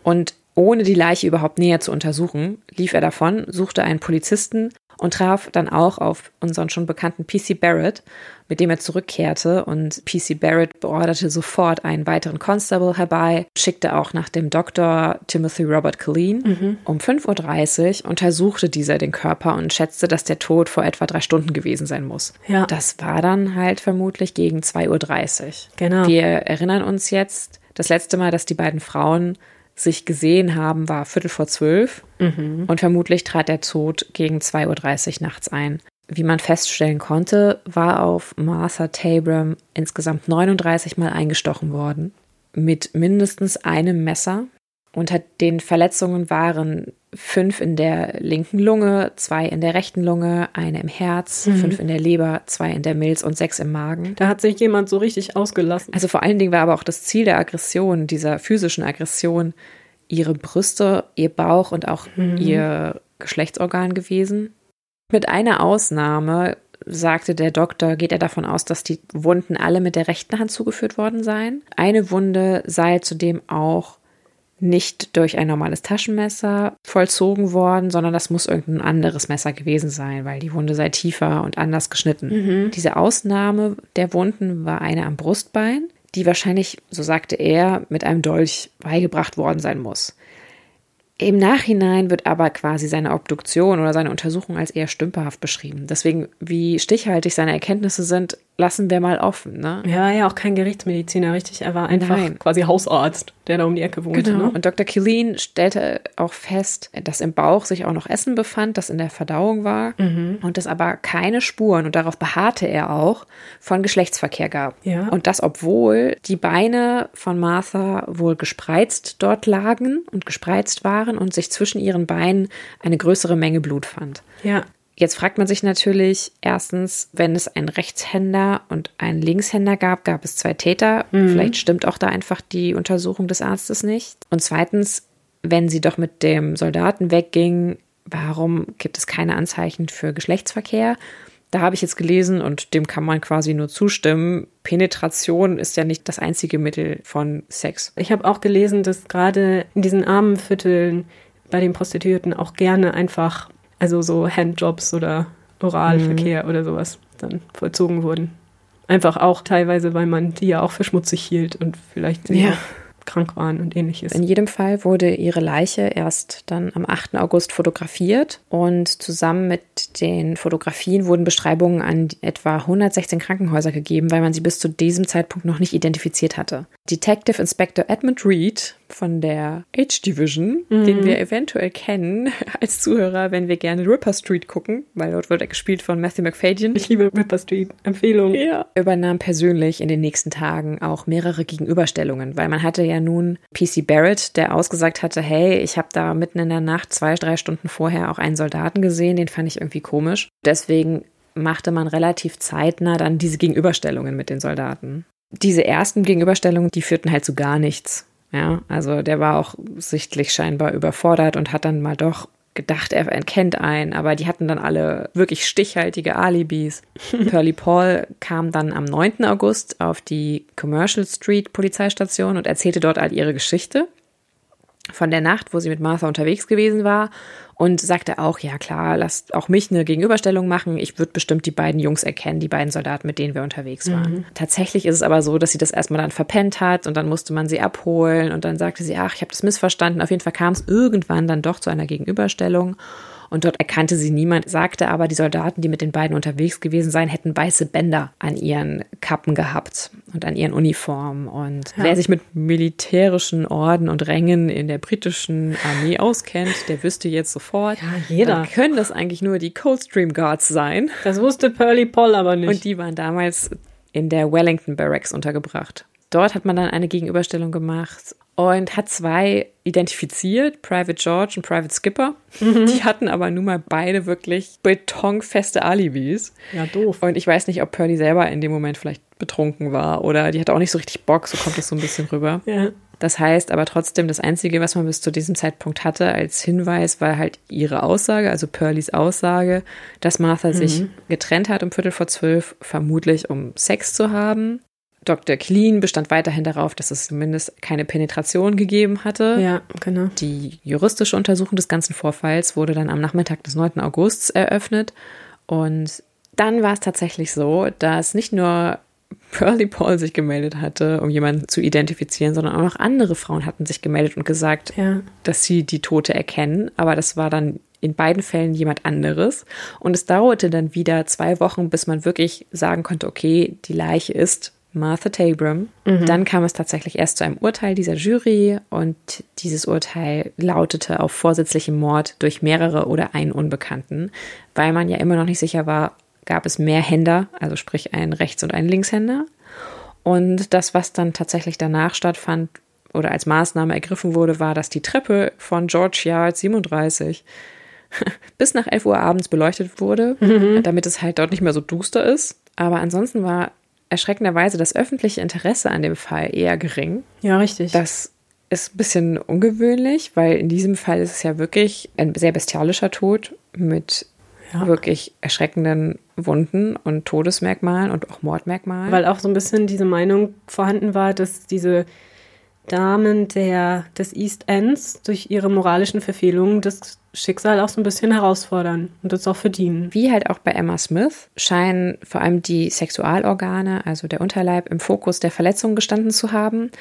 Speaker 2: Und ohne die Leiche überhaupt näher zu untersuchen, lief er davon, suchte einen Polizisten und traf dann auch auf unseren schon bekannten PC Barrett, mit dem er zurückkehrte. Und PC Barrett beorderte sofort einen weiteren Constable herbei, schickte auch nach dem Doktor Timothy Robert Colleen. Um 5.30 Uhr untersuchte dieser den Körper und schätzte, dass der Tod vor etwa drei Stunden gewesen sein muss.
Speaker 3: Ja.
Speaker 2: Das war dann halt vermutlich gegen 2.30 Uhr.
Speaker 3: Genau.
Speaker 2: Wir erinnern uns jetzt, das letzte Mal, dass die beiden Frauen sich gesehen haben, war Viertel vor zwölf. Und vermutlich trat der Tod gegen 2.30 Uhr nachts ein. Wie man feststellen konnte, war auf Martha Tabram insgesamt 39 Mal eingestochen worden. Mit mindestens einem Messer. Unter den Verletzungen waren fünf in der linken Lunge, zwei in der rechten Lunge, eine im Herz, fünf in der Leber, zwei in der Milz und sechs im Magen.
Speaker 3: Da hat sich jemand so richtig ausgelassen.
Speaker 2: Also vor allen Dingen war aber auch das Ziel der Aggression, dieser physischen Aggression, ihre Brüste, ihr Bauch und auch ihr Geschlechtsorgan gewesen. Mit einer Ausnahme sagte der Doktor, geht er davon aus, dass die Wunden alle mit der rechten Hand zugeführt worden seien. Eine Wunde sei zudem auch nicht durch ein normales Taschenmesser vollzogen worden, sondern das muss irgendein anderes Messer gewesen sein, weil die Wunde sei tiefer und anders geschnitten. Diese Ausnahme der Wunden war eine am Brustbein, die wahrscheinlich, so sagte er, mit einem Dolch beigebracht worden sein muss. Im Nachhinein wird aber quasi seine Obduktion oder seine Untersuchung als eher stümperhaft beschrieben. Deswegen, wie stichhaltig seine Erkenntnisse sind, lassen wir mal offen. Ne?
Speaker 3: Er war ja auch kein Gerichtsmediziner, richtig. Er war einfach
Speaker 2: Nein.
Speaker 3: quasi Hausarzt, der da um die Ecke wohnte.
Speaker 2: Genau.
Speaker 3: Ne?
Speaker 2: Und Dr. Killeen stellte auch fest, dass im Bauch sich auch noch Essen befand, das in der Verdauung war und es aber keine Spuren, und darauf beharrte er auch, von Geschlechtsverkehr gab.
Speaker 3: Ja.
Speaker 2: Und das, obwohl die Beine von Martha wohl gespreizt dort lagen und gespreizt waren und sich zwischen ihren Beinen eine größere Menge Blut fand.
Speaker 3: Ja.
Speaker 2: Jetzt fragt man sich natürlich erstens, wenn es einen Rechtshänder und einen Linkshänder gab, gab es zwei Täter. Vielleicht stimmt auch da einfach die Untersuchung des Arztes nicht. Und zweitens, wenn sie doch mit dem Soldaten wegging, warum gibt es keine Anzeichen für Geschlechtsverkehr? Da habe ich jetzt gelesen und dem kann man quasi nur zustimmen. Penetration ist ja nicht das einzige Mittel von Sex.
Speaker 3: Ich habe auch gelesen, dass gerade in diesen armen Vierteln bei den Prostituierten auch gerne einfach, also so Handjobs oder Oralverkehr oder sowas dann vollzogen wurden. Einfach auch teilweise, weil man die ja auch für schmutzig hielt und vielleicht sie
Speaker 2: Ja.
Speaker 3: auch krank waren und ähnliches.
Speaker 2: In jedem Fall wurde ihre Leiche erst dann am 8. August fotografiert und zusammen mit den Fotografien wurden Beschreibungen an etwa 116 Krankenhäuser gegeben, weil man sie bis zu diesem Zeitpunkt noch nicht identifiziert hatte. Detective Inspector Edmund Reed von der H-Division, den wir eventuell kennen als Zuhörer, wenn wir gerne Ripper Street gucken, weil dort wird er gespielt von Matthew McFadyen.
Speaker 3: Ich liebe Ripper Street. Empfehlung.
Speaker 2: Ja. Übernahm persönlich in den nächsten Tagen auch mehrere Gegenüberstellungen, weil man hatte ja nun PC Barrett, der ausgesagt hatte, hey, ich habe da mitten in der Nacht zwei, drei Stunden vorher auch einen Soldaten gesehen, den fand ich irgendwie komisch. Deswegen machte man relativ zeitnah dann diese Gegenüberstellungen mit den Soldaten. Diese ersten Gegenüberstellungen, die führten halt zu gar nichts. Ja, also der war auch sichtlich scheinbar überfordert und hat dann mal doch gedacht, er erkennt einen, aber die hatten dann alle wirklich stichhaltige Alibis. Pearly Paul kam dann am 9. August auf die Commercial Street Polizeistation und erzählte dort all ihre Geschichte von der Nacht, wo sie mit Martha unterwegs gewesen war und sagte auch, ja klar, lasst auch mich eine Gegenüberstellung machen. Ich würde bestimmt die beiden Jungs erkennen, die beiden Soldaten, mit denen wir unterwegs waren. Tatsächlich ist es aber so, dass sie das erstmal dann verpennt hat und dann musste man sie abholen und dann sagte sie, ach, ich habe das missverstanden. Auf jeden Fall kam es irgendwann dann doch zu einer Gegenüberstellung. Und dort erkannte sie niemand, sagte aber, die Soldaten, die mit den beiden unterwegs gewesen seien, hätten weiße Bänder an ihren Kappen gehabt und an ihren Uniformen. Und ja. wer sich mit militärischen Orden und Rängen in der britischen Armee auskennt, der wüsste jetzt sofort,
Speaker 3: ja, jeder.
Speaker 2: Dann können das eigentlich nur die Coldstream Guards sein.
Speaker 3: Das wusste Pearly Paul aber nicht.
Speaker 2: Und die waren damals in der Wellington Barracks untergebracht. Dort hat man dann eine Gegenüberstellung gemacht und hat zwei identifiziert, Private George und Private Skipper. Mhm. Die hatten aber nun mal beide wirklich betonfeste Alibis.
Speaker 3: Ja, doof.
Speaker 2: Und ich weiß nicht, ob Purdy selber in dem Moment vielleicht betrunken war oder die hatte auch nicht so richtig Bock, so kommt es so ein bisschen rüber.
Speaker 3: Ja.
Speaker 2: Das heißt aber trotzdem, das Einzige, was man bis zu diesem Zeitpunkt hatte als Hinweis, war halt ihre Aussage, also Pearlys Aussage, dass Martha mhm. sich getrennt hat um Viertel vor zwölf, vermutlich um Sex zu haben. Dr. Clean bestand weiterhin darauf, dass es zumindest keine Penetration gegeben hatte.
Speaker 3: Ja, genau.
Speaker 2: Die juristische Untersuchung des ganzen Vorfalls wurde dann am Nachmittag des 9. Augusts eröffnet. Und dann war es tatsächlich so, dass nicht nur Pearly Paul sich gemeldet hatte, um jemanden zu identifizieren, sondern auch noch andere Frauen hatten sich gemeldet und gesagt,
Speaker 3: ja.
Speaker 2: dass sie die Tote erkennen. Aber das war dann in beiden Fällen jemand anderes. Und es dauerte dann wieder zwei Wochen, bis man wirklich sagen konnte, okay, die Leiche ist Martha Tabram. Mhm. Dann kam es tatsächlich erst zu einem Urteil dieser Jury und dieses Urteil lautete auf vorsätzlichem Mord durch mehrere oder einen Unbekannten, weil man ja immer noch nicht sicher war, gab es mehr Händer, also sprich einen Rechts- und einen Linkshänder. Und das, was dann tatsächlich danach stattfand oder als Maßnahme ergriffen wurde, war, dass die Treppe von George Yard 37 bis nach 11 Uhr abends beleuchtet wurde, mhm. damit es halt dort nicht mehr so duster ist. Aber ansonsten war erschreckenderweise das öffentliche Interesse an dem Fall eher gering.
Speaker 3: Ja, richtig.
Speaker 2: Das ist ein bisschen ungewöhnlich, weil in diesem Fall ist es ja wirklich ein sehr bestialischer Tod mit ja. wirklich erschreckenden Wunden und Todesmerkmalen und auch Mordmerkmalen.
Speaker 3: Weil auch so ein bisschen diese Meinung vorhanden war, dass diese Damen der, des East Ends durch ihre moralischen Verfehlungen das Schicksal auch so ein bisschen herausfordern und das auch verdienen.
Speaker 2: Wie halt auch bei Emma Smith scheinen vor allem die Sexualorgane, also der Unterleib, im Fokus der Verletzung gestanden zu haben,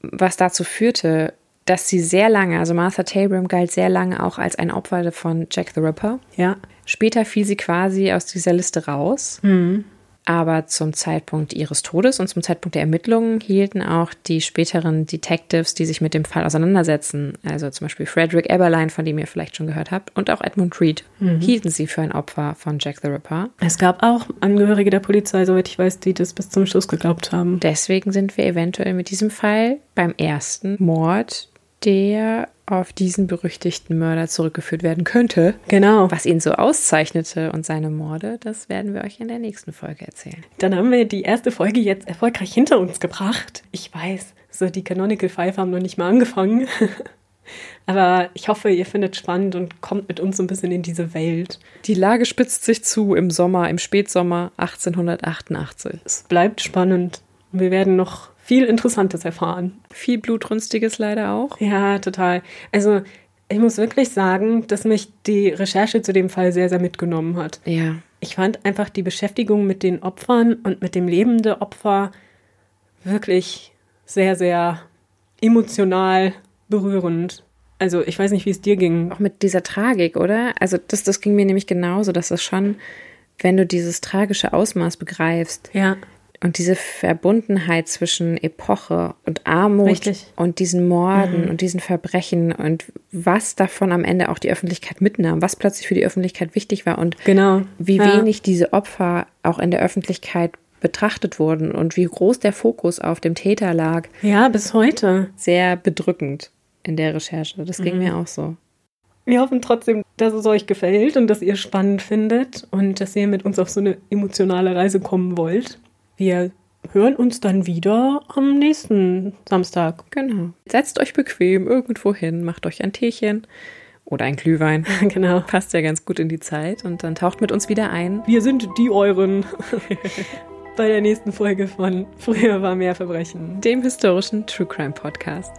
Speaker 2: was dazu führte, dass sie sehr lange, also Martha Tabram galt sehr lange auch als ein Opfer von Jack the Ripper.
Speaker 3: Ja.
Speaker 2: Später fiel sie quasi aus dieser Liste raus.
Speaker 3: Mhm.
Speaker 2: Aber zum Zeitpunkt ihres Todes und zum Zeitpunkt der Ermittlungen hielten auch die späteren Detectives, die sich mit dem Fall auseinandersetzen, also zum Beispiel Frederick Eberlein, von dem ihr vielleicht schon gehört habt, und auch Edmund Reed, mhm. hielten sie für ein Opfer von Jack the Ripper.
Speaker 3: Es gab auch Angehörige der Polizei, soweit ich weiß, die das bis zum Schluss geglaubt haben.
Speaker 2: Deswegen sind wir eventuell mit diesem Fall beim ersten Mord der auf diesen berüchtigten Mörder zurückgeführt werden könnte.
Speaker 3: Genau.
Speaker 2: Was ihn so auszeichnete und seine Morde, das werden wir euch in der nächsten Folge erzählen.
Speaker 3: Dann haben wir die erste Folge jetzt erfolgreich hinter uns gebracht. Ich weiß, so die Canonical Five haben noch nicht mal angefangen. Aber ich hoffe, ihr findet spannend und kommt mit uns so ein bisschen in diese Welt.
Speaker 2: Die Lage spitzt sich zu im Sommer, im Spätsommer 1888.
Speaker 3: Es bleibt spannend. Wir werden noch viel Interessantes erfahren.
Speaker 2: Viel Blutrünstiges leider auch.
Speaker 3: Ja, total. Also ich muss wirklich sagen, dass mich die Recherche zu dem Fall sehr, sehr mitgenommen hat.
Speaker 2: Ja.
Speaker 3: Ich fand einfach die Beschäftigung mit den Opfern und mit dem Leben der Opfer wirklich sehr, sehr emotional berührend. Also ich weiß nicht, wie es dir ging.
Speaker 2: Auch mit dieser Tragik, oder? Also das, das ging mir nämlich genauso, dass es schon, wenn du dieses tragische Ausmaß begreifst,
Speaker 3: ja.
Speaker 2: Und diese Verbundenheit zwischen Epoche und Armut
Speaker 3: Richtig.
Speaker 2: und diesen Morden
Speaker 3: Mhm.
Speaker 2: und diesen Verbrechen und was davon am Ende auch die Öffentlichkeit mitnahm, was plötzlich für die Öffentlichkeit wichtig war und
Speaker 3: Genau.
Speaker 2: wie
Speaker 3: Ja.
Speaker 2: wenig diese Opfer auch in der Öffentlichkeit betrachtet wurden und wie groß der Fokus auf dem Täter lag,
Speaker 3: Ja, bis heute.
Speaker 2: sehr bedrückend in der Recherche. Das ging
Speaker 3: Mhm.
Speaker 2: mir auch so.
Speaker 3: Wir hoffen trotzdem, dass es euch gefällt und dass ihr spannend findet und dass ihr mit uns auf so eine emotionale Reise kommen wollt. Wir hören uns dann wieder am nächsten Samstag.
Speaker 2: Genau. Setzt euch bequem irgendwo hin, macht euch ein Teechen oder ein Glühwein.
Speaker 3: genau.
Speaker 2: Passt ja ganz gut in die Zeit und dann taucht mit uns wieder ein.
Speaker 3: Wir sind die euren. Bei der nächsten Folge von Früher war mehr Verbrechen.
Speaker 2: Dem historischen True Crime Podcast.